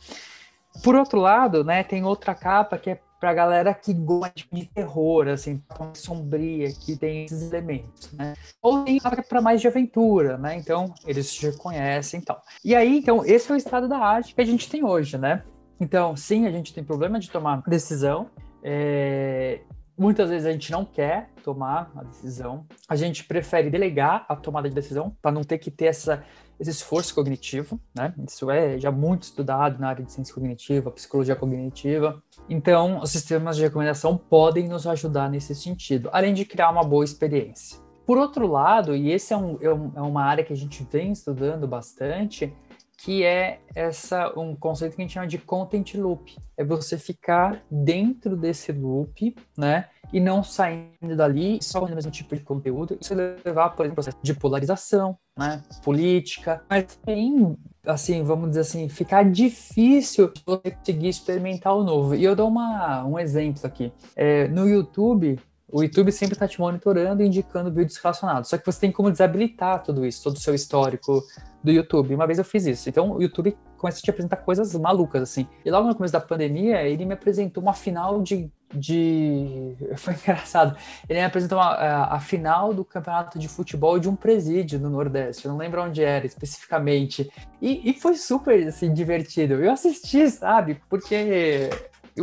Speaker 2: Por outro lado, né, tem outra capa que é pra galera que gosta de terror, assim, mais sombria, que tem esses elementos, né? Ou tem para mais de aventura, né? Então, eles já conhecem e tal. E aí, então, esse é o estado da arte que a gente tem hoje, né? Então, sim, a gente tem problema de tomar decisão. É... Muitas vezes a gente não quer tomar a decisão. A gente prefere delegar a tomada de decisão para não ter que ter essa esse esforço cognitivo, né? Isso é já muito estudado na área de ciência cognitiva, psicologia cognitiva. Então, os sistemas de recomendação podem nos ajudar nesse sentido, além de criar uma boa experiência. Por outro lado, e esse é, um, é, é uma área que a gente vem estudando bastante, que é essa um conceito que a gente chama de content loop. É você ficar dentro desse loop, né? E não saindo dali só o mesmo tipo de conteúdo. Isso levar, por exemplo, processo de polarização, né? Política, mas tem assim, vamos dizer assim, ficar difícil você conseguir experimentar o novo. E eu dou uma, um exemplo aqui. É, no YouTube, o YouTube sempre está te monitorando e indicando vídeos relacionados. Só que você tem como desabilitar tudo isso, todo o seu histórico do YouTube. Uma vez eu fiz isso. Então o YouTube começa a te apresentar coisas malucas, assim. E logo no começo da pandemia, ele me apresentou uma final de. de... Foi engraçado. Ele me apresentou uma, a, a, final do campeonato de futebol de um presídio no Nordeste. Eu não lembro onde era especificamente. E, e foi super assim, divertido. Eu assisti, sabe? Porque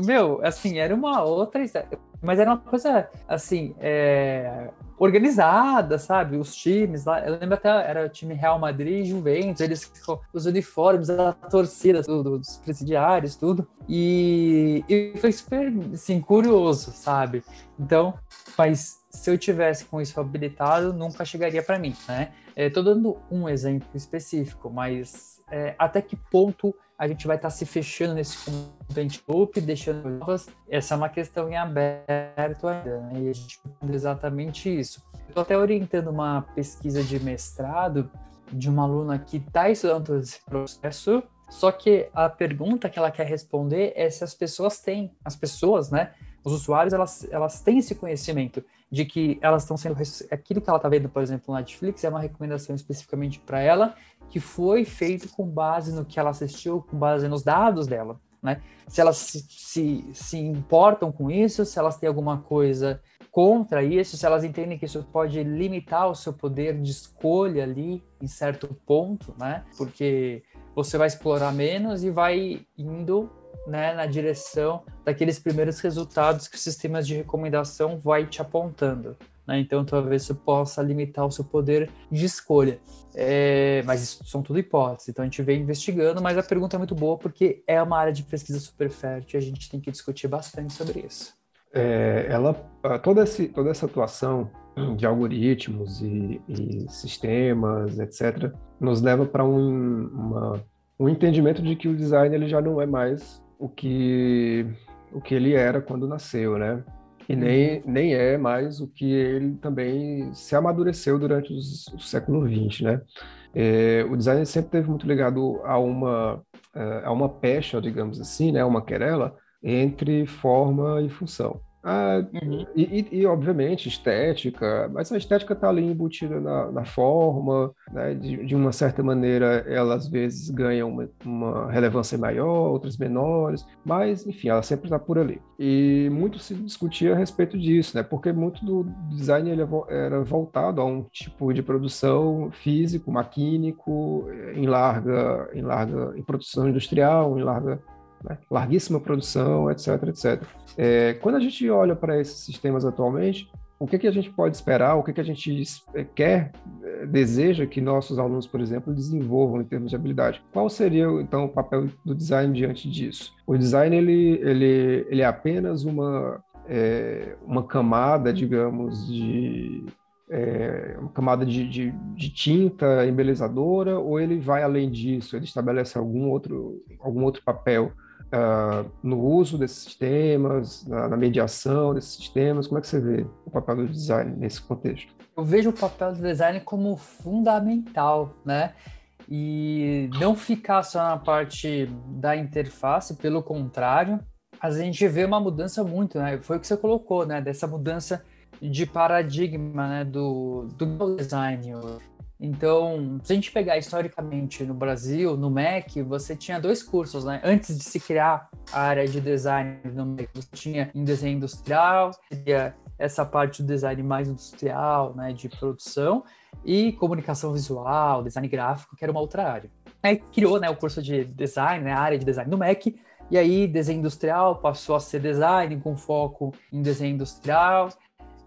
Speaker 2: meu, assim, era uma outra. Mas era uma coisa, assim, é, organizada, sabe? Os times lá. Eu lembro até, era o time Real Madrid e Juventus, eles os uniformes, a torcida, tudo, dos presidiários, tudo. E, e foi super, assim, curioso, sabe? Então, mas se eu tivesse com isso habilitado, nunca chegaria para mim, né? Estou dando um exemplo específico, mas é, até que ponto a gente vai estar tá se fechando nesse content loop, deixando novas. Essa é uma questão em aberto ainda, né? E a gente exatamente isso. Estou até orientando uma pesquisa de mestrado de uma aluna que está estudando esse processo, só que a pergunta que ela quer responder é se as pessoas têm, as pessoas, né, os usuários, elas, elas têm esse conhecimento de que elas estão sendo, aquilo que ela está vendo, por exemplo, no Netflix, é uma recomendação especificamente para ela, que foi feito com base no que ela assistiu, com base nos dados dela, né? Se elas se, se, se importam com isso, se elas têm alguma coisa contra isso, se elas entendem que isso pode limitar o seu poder de escolha ali em certo ponto, né? Porque você vai explorar menos e vai indo né, na direção daqueles primeiros resultados que os sistemas de recomendação vai te apontando. Né? Então, talvez isso possa limitar o seu poder de escolha. É, mas isso são tudo hipóteses, então a gente vem investigando, mas a pergunta é muito boa porque é uma área de pesquisa super fértil e a gente tem que discutir bastante sobre isso.
Speaker 1: É, ela, toda, esse, toda essa atuação de algoritmos e, e sistemas, etc., nos leva para um, um entendimento de que o design ele já não é mais o que o que ele era quando nasceu, né? E nem, uhum. nem é mais o que ele também se amadureceu durante os, o século XX, né? É, o design sempre teve muito ligado a uma, é, a uma pecha, digamos assim, né? Uma querela entre forma e função. Ah, uhum. e, e, obviamente, estética, mas a estética está ali embutida na, na forma, né? de, de, uma certa maneira, ela às vezes ganha uma, uma relevância maior, outras menores, mas, enfim, ela sempre está por ali. E muito se discutia a respeito disso, né? porque muito do design ele era voltado a um tipo de produção físico, maquínico, em larga, em larga, em produção industrial, em larga né? larguíssima produção, etc, etc. É, quando a gente olha para esses sistemas atualmente, o que, que a gente pode esperar, o que, que a gente é, quer, é, deseja que nossos alunos, por exemplo, desenvolvam em termos de habilidade? Qual seria, então, o papel do design diante disso? O design, ele, ele, ele é apenas uma, é, uma camada, digamos, de é, uma camada de, de, de, tinta embelezadora ou ele vai além disso? Ele estabelece algum outro, algum outro papel uh, no uso desses sistemas, na, na, mediação desses sistemas? Como é que você vê o papel do design nesse contexto?
Speaker 2: Eu vejo o papel do design como fundamental, né? E não ficar só na parte da interface, pelo contrário, a gente vê uma mudança muito, né? Foi o que você colocou, né? Dessa mudança de paradigma, né? Do, do design. Então, se a gente pegar historicamente no Brasil, no MEC, você tinha dois cursos, né? Antes de se criar a área de design no MEC, você tinha em desenho industrial, seria essa parte do design mais industrial, né, de produção, e comunicação visual, design gráfico, que era uma outra área. Aí criou, né, o curso de design, né, a área de design no MEC, e aí desenho industrial passou a ser design com foco em desenho industrial,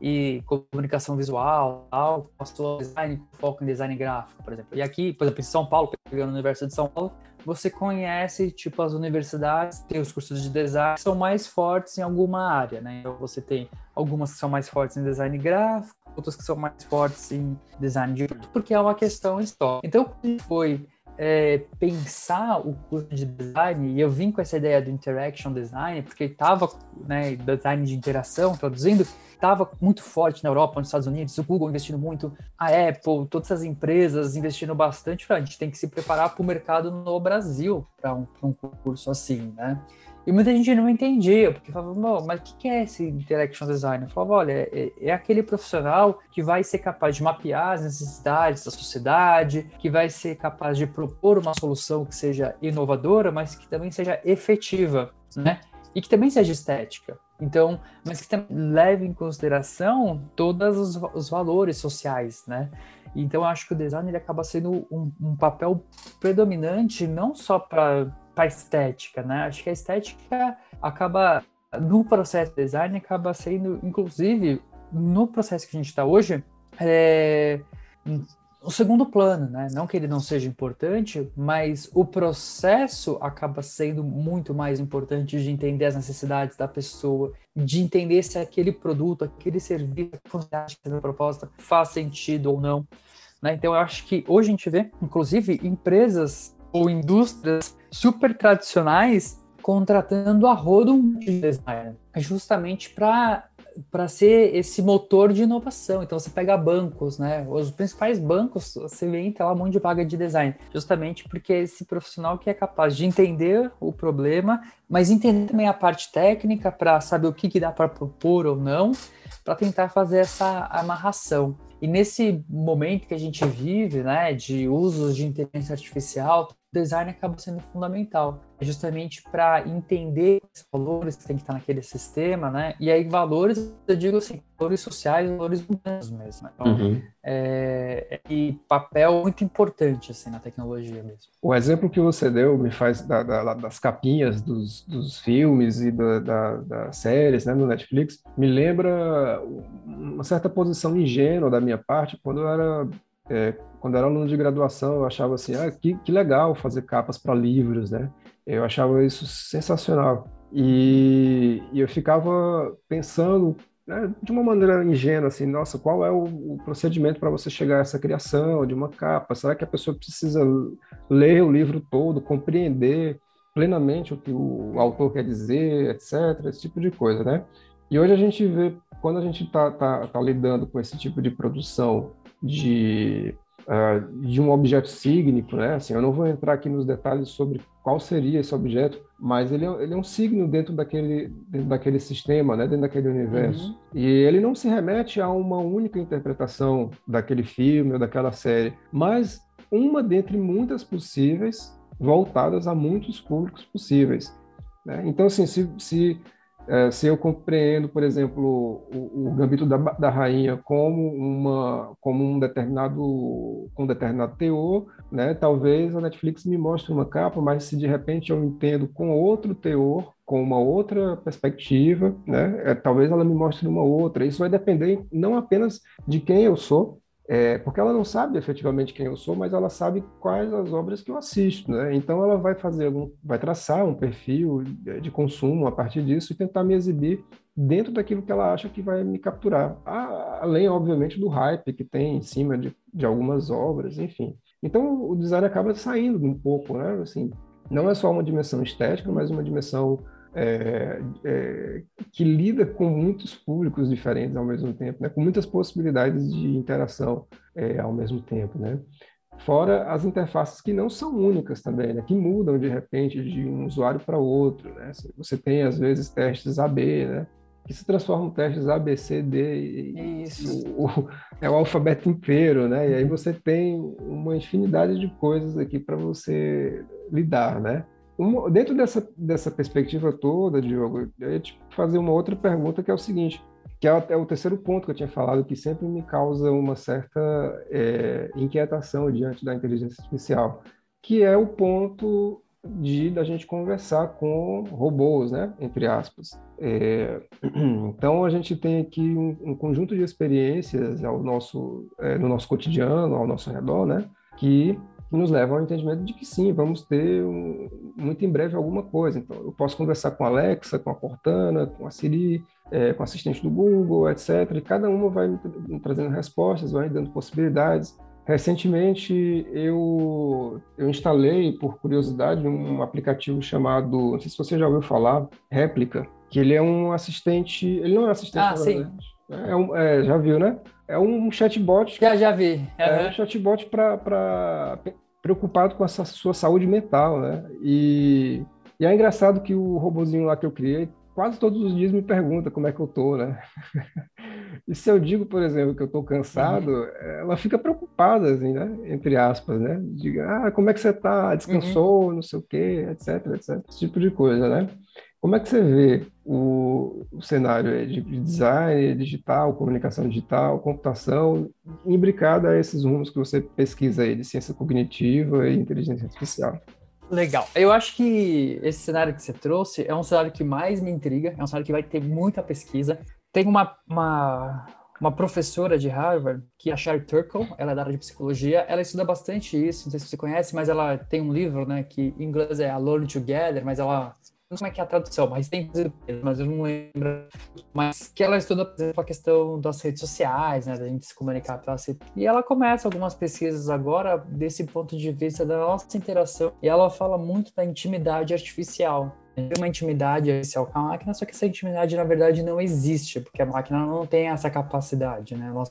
Speaker 2: e comunicação visual, tal, passou design foco em design gráfico, por exemplo. E aqui, por exemplo, em São Paulo, pegando a Universidade de São Paulo, você conhece, tipo, as universidades, tem os cursos de design que são mais fortes em alguma área, né? Então, você tem algumas que são mais fortes em design gráfico, outras que são mais fortes em design de porque é uma questão histórica. Então, foi é, pensar o curso de design, e eu vim com essa ideia do interaction design, porque estava, né, design de interação, traduzindo, estava muito forte na Europa, nos Estados Unidos, o Google investindo muito, a Apple, todas as empresas investindo bastante. A gente tem que se preparar para o mercado no Brasil para um, um curso assim, né? E muita gente não entendia, porque falava, mas o que é esse Interaction Design? Eu falava, olha, é, é, aquele profissional que vai ser capaz de mapear as necessidades da sociedade, que vai ser capaz de propor uma solução que seja inovadora, mas que também seja efetiva, né? E que também seja estética. Então, mas que também leve em consideração todos os, os valores sociais, né? Então, eu acho que o design ele acaba sendo um, um papel predominante não só para a estética, né? Acho que a estética acaba, no processo de design, acaba sendo, inclusive, no processo que a gente está hoje, é, o segundo plano, né? Não que ele não seja importante, mas o processo acaba sendo muito mais importante de entender as necessidades da pessoa, de entender se aquele produto, aquele serviço, a proposta faz sentido ou não. Né? Então, eu acho que hoje a gente vê, inclusive, empresas ou indústrias super tradicionais contratando a rodo um designer, justamente para para ser esse motor de inovação. Então você pega bancos, né? Os principais bancos, você entra lá um monte de vaga de design, justamente porque é esse profissional que é capaz de entender o problema, mas entender também a parte técnica para saber o que, que dá para propor ou não, para tentar fazer essa amarração. E nesse momento que a gente vive, né, de usos de inteligência artificial, design acaba sendo fundamental, justamente para entender os valores que tem que estar naquele sistema, né? E aí valores, eu digo assim, valores sociais, valores humanos mesmo. Né? Então, uhum. é, e papel muito importante assim na tecnologia mesmo.
Speaker 1: O exemplo que você deu me faz da, da, das capinhas dos, dos filmes e da, das séries, né, no Netflix, me lembra uma certa posição ingênua da minha parte quando eu era é, quando era aluno de graduação, eu achava assim, ah, que, que legal fazer capas para livros, né? Eu achava isso sensacional. E, e eu ficava pensando né, de uma maneira ingênua, assim, nossa, qual é o, o procedimento para você chegar a essa criação de uma capa? Será que a pessoa precisa ler o livro todo, compreender plenamente o que o autor quer dizer, etc., esse tipo de coisa, né? E hoje a gente vê, quando a gente está tá, tá lidando com esse tipo de produção de, uh, de um objeto sígnico, né? Assim, eu não vou entrar aqui nos detalhes sobre qual seria esse objeto, mas ele é, ele é um signo dentro daquele, dentro daquele sistema, né? dentro daquele universo. Uhum. E ele não se remete a uma única interpretação daquele filme ou daquela série, mas uma dentre muitas possíveis voltadas a muitos públicos possíveis. Né? Então, assim, se, se, é, se eu compreendo, por exemplo, o, o Gambito da, da, Rainha como, uma, como um determinado, com um determinado teor, né? talvez a Netflix me mostre uma capa, mas se de repente eu entendo com outro teor, com uma outra perspectiva, né? É, talvez ela me mostre uma outra. Isso vai depender não apenas de quem eu sou, é, porque ela não sabe efetivamente quem eu sou, mas ela sabe quais as obras que eu assisto, né? Então ela vai fazer algum, vai traçar um perfil de consumo a partir disso e tentar me exibir dentro daquilo que ela acha que vai me capturar, além obviamente do hype que tem em cima de, de algumas obras, enfim. Então o design acaba saindo um pouco, né? Assim, não é só uma dimensão estética, mas uma dimensão é, é, que lida com muitos públicos diferentes ao mesmo tempo, né? com muitas possibilidades de interação é, ao mesmo tempo. Né? Fora as interfaces que não são únicas também, né? que mudam de repente de um usuário para outro. Né? Você tem, às vezes, testes AB, né? que se transformam em testes A, B, C, D. Isso. O, o, é o alfabeto inteiro, né? E aí você tem uma infinidade de coisas aqui para você lidar, né? Dentro dessa, dessa perspectiva toda, Diogo, eu ia te fazer uma outra pergunta que é o seguinte, que é, é o terceiro ponto que eu tinha falado, que sempre me causa uma certa é, inquietação diante da inteligência artificial, que é o ponto de da gente conversar com robôs, né, entre aspas. É, então a gente tem aqui um, um, conjunto de experiências ao nosso é, no nosso cotidiano, ao nosso redor, né, que que nos levam ao entendimento de que sim, vamos ter um, muito em breve alguma coisa. Então, eu posso conversar com a Alexa, com a Cortana, com a Siri, é, com assistente do Google, etc. E cada uma vai me trazendo respostas, vai me dando possibilidades. Recentemente, eu, eu instalei, por curiosidade, um aplicativo chamado, não sei se você já ouviu falar, Réplica, que ele é um assistente, ele não é um assistente,
Speaker 2: ah, sim.
Speaker 1: É um, é, já viu, né? É um chatbot.
Speaker 2: Já, já vi. Uhum.
Speaker 1: É um chatbot para preocupado com a sua saúde mental, né? E, e é engraçado que o robozinho lá que eu criei, quase todos os dias me pergunta como é que eu tô, né? e se eu digo, por exemplo, que eu tô cansado, uhum. ela fica preocupada, assim, né? Entre aspas, né? Diga, ah, como é que você tá? Descansou? Uhum. Não sei o quê, etc, etc. Esse tipo de coisa, né? Como é que você vê o, o cenário de, design digital, comunicação digital, computação, imbricada a esses rumos que você pesquisa aí de ciência cognitiva e inteligência artificial?
Speaker 2: Legal. Eu acho que esse cenário que você trouxe é um cenário que mais me intriga, é um cenário que vai ter muita pesquisa. Tem uma, uma, uma professora de Harvard, que é a Sherry Turkle, ela é da área de psicologia, ela estuda bastante isso, não sei se você conhece, mas ela tem um livro, né, que em inglês é Alone Together, mas ela não sei como é que é a tradução, mas tem mas eu não lembro. Mas que ela estuda, por exemplo, a questão das redes sociais, né, da gente se comunicar pela E ela começa algumas pesquisas agora desse ponto de vista da nossa interação, e ela fala muito da intimidade artificial tem uma intimidade artificial com a máquina, só que essa intimidade na verdade não existe, porque a máquina não tem essa capacidade, né? Ela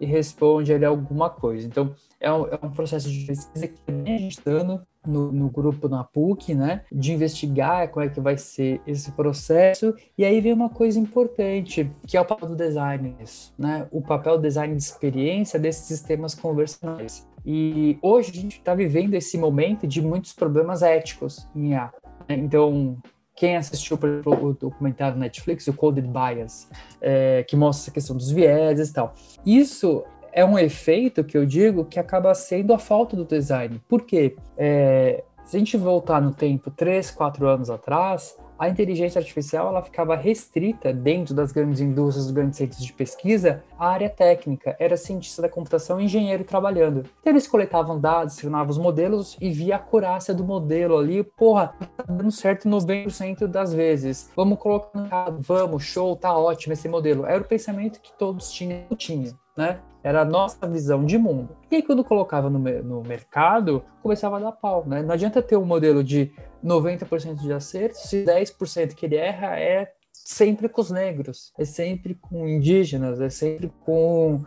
Speaker 2: e responde ali alguma coisa. Então, é um, é um processo de pesquisa que vem a gente dando no, no, grupo na PUC, né? De investigar como é que vai ser esse processo. E aí vem uma coisa importante, que é o papel do design, né? O papel do design de experiência desses sistemas conversacionais. E hoje a gente está vivendo esse momento de muitos problemas éticos em IA. Então, quem assistiu por exemplo, o documentário Netflix, o Coded Bias, é, que mostra essa questão dos vieses e tal. Isso é um efeito que eu digo que acaba sendo a falta do design. Por quê? É, se a gente voltar no tempo, três, quatro anos atrás, a inteligência artificial ela ficava restrita dentro das grandes indústrias, dos grandes centros de pesquisa, à área técnica. Era cientista da computação e engenheiro trabalhando. Então eles coletavam dados, treinavam os modelos e via a acurácia do modelo ali. Porra, tá dando certo 90% das vezes. Vamos colocar vamos, show, tá ótimo esse modelo. Era o pensamento que todos tinham. Tinha. Né? Era a nossa visão de mundo. E aí, quando colocava no, no mercado, começava a dar pau, né? Não adianta ter um modelo de 90% de acerto, se 10% que ele erra é sempre com os negros, é sempre com indígenas, é sempre com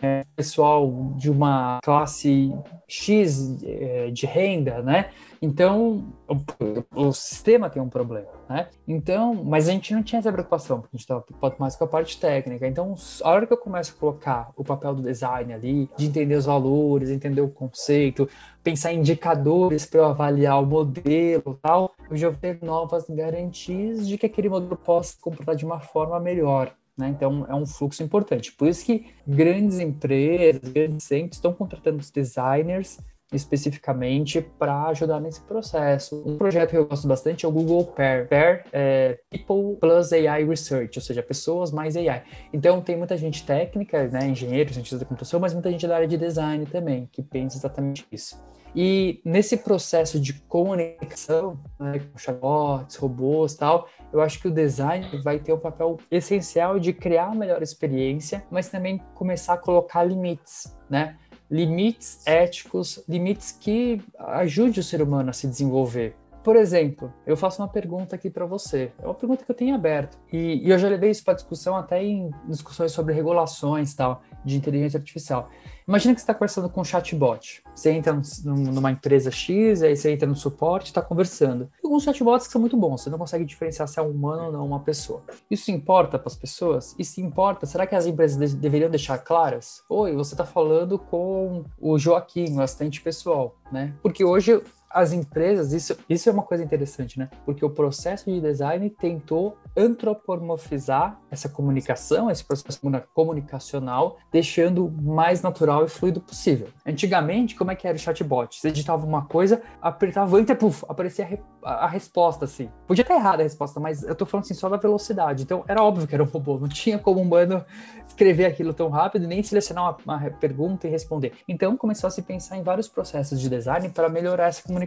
Speaker 2: é, pessoal de uma classe X é, de renda, né? Então, o, o, sistema tem um problema, né? Então, mas a gente não tinha essa preocupação, porque a gente estava preocupado mais com a parte técnica. Então, a hora que eu começo a colocar o papel do design ali, de entender os valores, entender o conceito, pensar em indicadores para eu avaliar o modelo tal, eu já vou ter novas garantias de que aquele modelo possa se comportar de uma forma melhor. Né? Então, é um fluxo importante. Por isso que grandes empresas, grandes centros estão contratando os designers especificamente para ajudar nesse processo. Um projeto que eu gosto bastante é o Google Pair. Pair é People Plus AI Research, ou seja, pessoas mais AI. Então tem muita gente técnica, né, engenheiros, cientistas da computação, mas muita gente da área de design também, que pensa exatamente isso. E nesse processo de comunicação, né, com chatbots, robôs tal, eu acho que o design vai ter um papel essencial de criar a melhor experiência, mas também começar a colocar limites, né? limites éticos, limites que ajude o ser humano a se desenvolver. Por exemplo, eu faço uma pergunta aqui para você. É uma pergunta que eu tenho aberto. E, e eu já levei isso para discussão até em discussões sobre regulações tal, de inteligência artificial. Imagina que você está conversando com um chatbot. Você entra numa empresa X, aí você entra no suporte e está conversando. Tem alguns chatbots que são muito bons, você não consegue diferenciar se é um humano ou não uma pessoa. Isso importa para as pessoas? E se importa, será que as empresas de deveriam deixar claras? Oi, você está falando com o Joaquim, o assistente pessoal, né? Porque hoje as empresas, isso, isso é uma coisa interessante, né? Porque o processo de design tentou antropomorfizar essa comunicação, esse processo comunicacional, deixando mais natural e fluido possível. Antigamente, como é que era o chatbot? Você digitava uma coisa, apertava enter, puff, aparecia a, re a, resposta, assim. Podia estar errada a resposta, mas eu tô falando assim só da velocidade. Então, era óbvio que era um robô. Não tinha como um humano escrever aquilo tão rápido, nem selecionar uma, uma pergunta e responder. Então, começou a se pensar em vários processos de design para melhorar essa comunicação.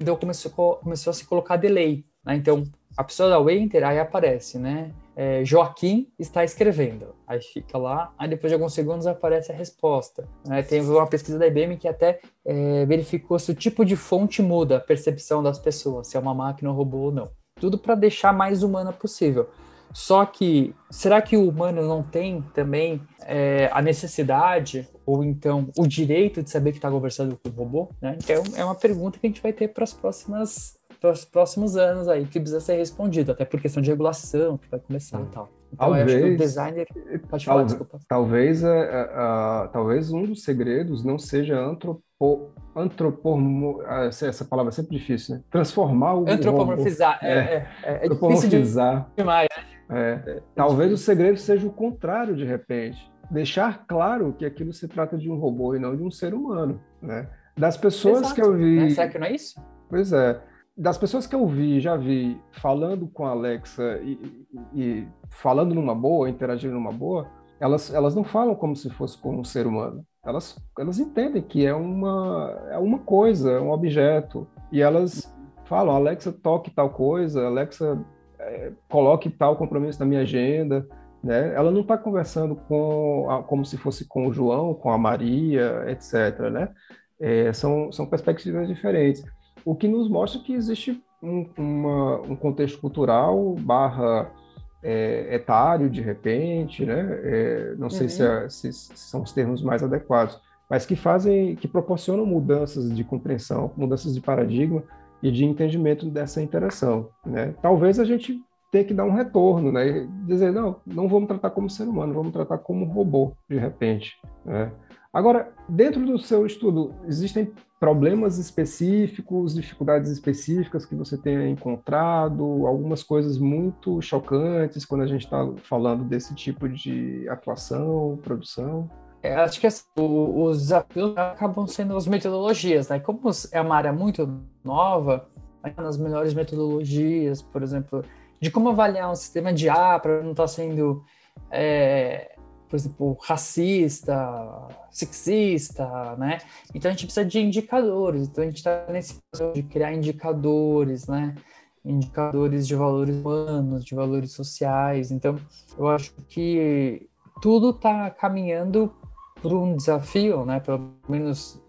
Speaker 2: Então, começou, começou a se colocar delay. Né? Então, a pessoa dá o aí aparece, né? É, Joaquim está escrevendo. Aí fica lá, aí depois de alguns segundos aparece a resposta. Né? Tem uma pesquisa da IBM que até é, verificou se o tipo de fonte muda a percepção das pessoas, se é uma máquina ou robô ou não. Tudo para deixar mais humana possível. Só que, será que o humano não tem também é, a necessidade ou então o direito de saber que está conversando com o robô? Né? Então, é uma pergunta que a gente vai ter para as próximas para os próximos anos aí, que precisa ser respondido, até por questão de regulação que vai começar e tal. Então, talvez, acho que o designer. Pode falar, tal, desculpa.
Speaker 1: Talvez, uh, uh, talvez um dos segredos não seja antropo, antropo, essa palavra é sempre difícil, né? Transformar o.
Speaker 2: Antropomorfizar. É, é, é, é, é Antropomorfizar.
Speaker 1: demais. Né? É. Talvez o segredo seja o contrário, de repente. Deixar claro que aquilo se trata de um robô e não de um ser humano, né? Das pessoas Exato. que eu vi.
Speaker 2: Né? Será que não é isso?
Speaker 1: Pois é das pessoas que eu vi, já vi falando com a Alexa e, e, falando numa boa, interagindo numa boa, elas, elas não falam como se fosse com um ser humano. Elas, elas entendem que é uma, é uma coisa, é um objeto. E elas falam, Alexa, toque tal coisa, Alexa, é, coloque tal compromisso na minha agenda. Né? Ela não está conversando com a, como se fosse com o João, com a Maria, etc. Né? É, são, são perspectivas diferentes o que nos mostra que existe um, uma, um contexto cultural barra é, etário, de repente, né? É, não sei se, é, se, se, são os termos mais adequados, mas que fazem, que proporcionam mudanças de compreensão, mudanças de paradigma e de entendimento dessa interação, né? Talvez a gente tenha que dar um retorno, né? Dizer, não, não vamos tratar como ser humano, vamos tratar como robô, de repente, né? Agora, dentro do seu estudo, existem problemas específicos, dificuldades específicas que você tenha encontrado, algumas coisas muito chocantes quando a gente está falando desse tipo de atuação, produção?
Speaker 2: É, acho que assim, os desafios acabam sendo as metodologias, né? Como é uma área muito nova, nas melhores metodologias, por exemplo, de como avaliar um sistema de A para não estar tá sendo é, por exemplo, racista, sexista, né? Então a gente precisa de indicadores. Então a gente está nesse processo de criar indicadores, né? Indicadores de valores humanos, de valores sociais. Então eu acho que tudo está caminhando por um desafio, né, pelo menos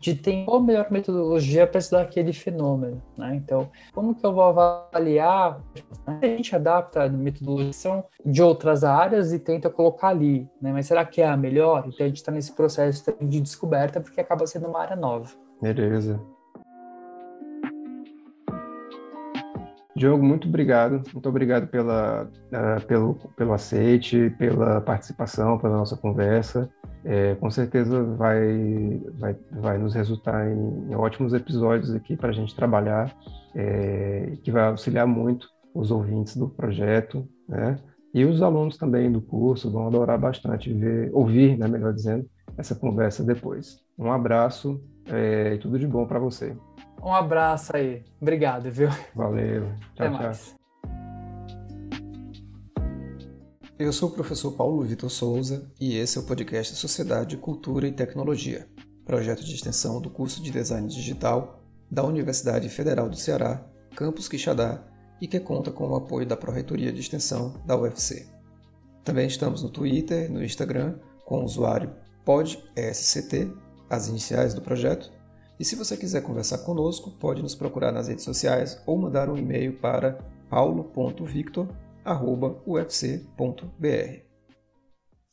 Speaker 2: de ter qual a melhor metodologia para estudar aquele fenômeno, né? Então, como que eu vou avaliar? A gente adapta a metodologia de outras áreas e tenta colocar ali, né? Mas será que é a melhor? Então, a gente está nesse processo de descoberta porque acaba sendo uma área nova.
Speaker 1: Beleza. Diogo, muito obrigado. Muito obrigado pela, uh, pelo, pelo aceite, pela participação, pela nossa conversa. É, com certeza vai, vai, vai nos resultar em, em ótimos episódios aqui para a gente trabalhar, é, que vai auxiliar muito os ouvintes do projeto, né? E os alunos também do curso vão adorar bastante ver, ouvir, né, melhor dizendo, essa conversa depois. Um abraço é, e tudo de bom para você.
Speaker 2: Um abraço aí. Obrigado, viu?
Speaker 1: Valeu. Tchau,
Speaker 2: Até
Speaker 1: tchau.
Speaker 2: mais.
Speaker 3: Eu sou o professor Paulo Vitor Souza e esse é o podcast Sociedade, Cultura e Tecnologia, projeto de extensão do curso de Design Digital da Universidade Federal do Ceará, Campus Quixadá, e que conta com o apoio da Pró-Reitoria de Extensão da UFC. Também estamos no Twitter e no Instagram com o usuário PodSCT, as iniciais do projeto, e se você quiser conversar conosco, pode nos procurar nas redes sociais ou mandar um e-mail para paulo.victor.ufc.br.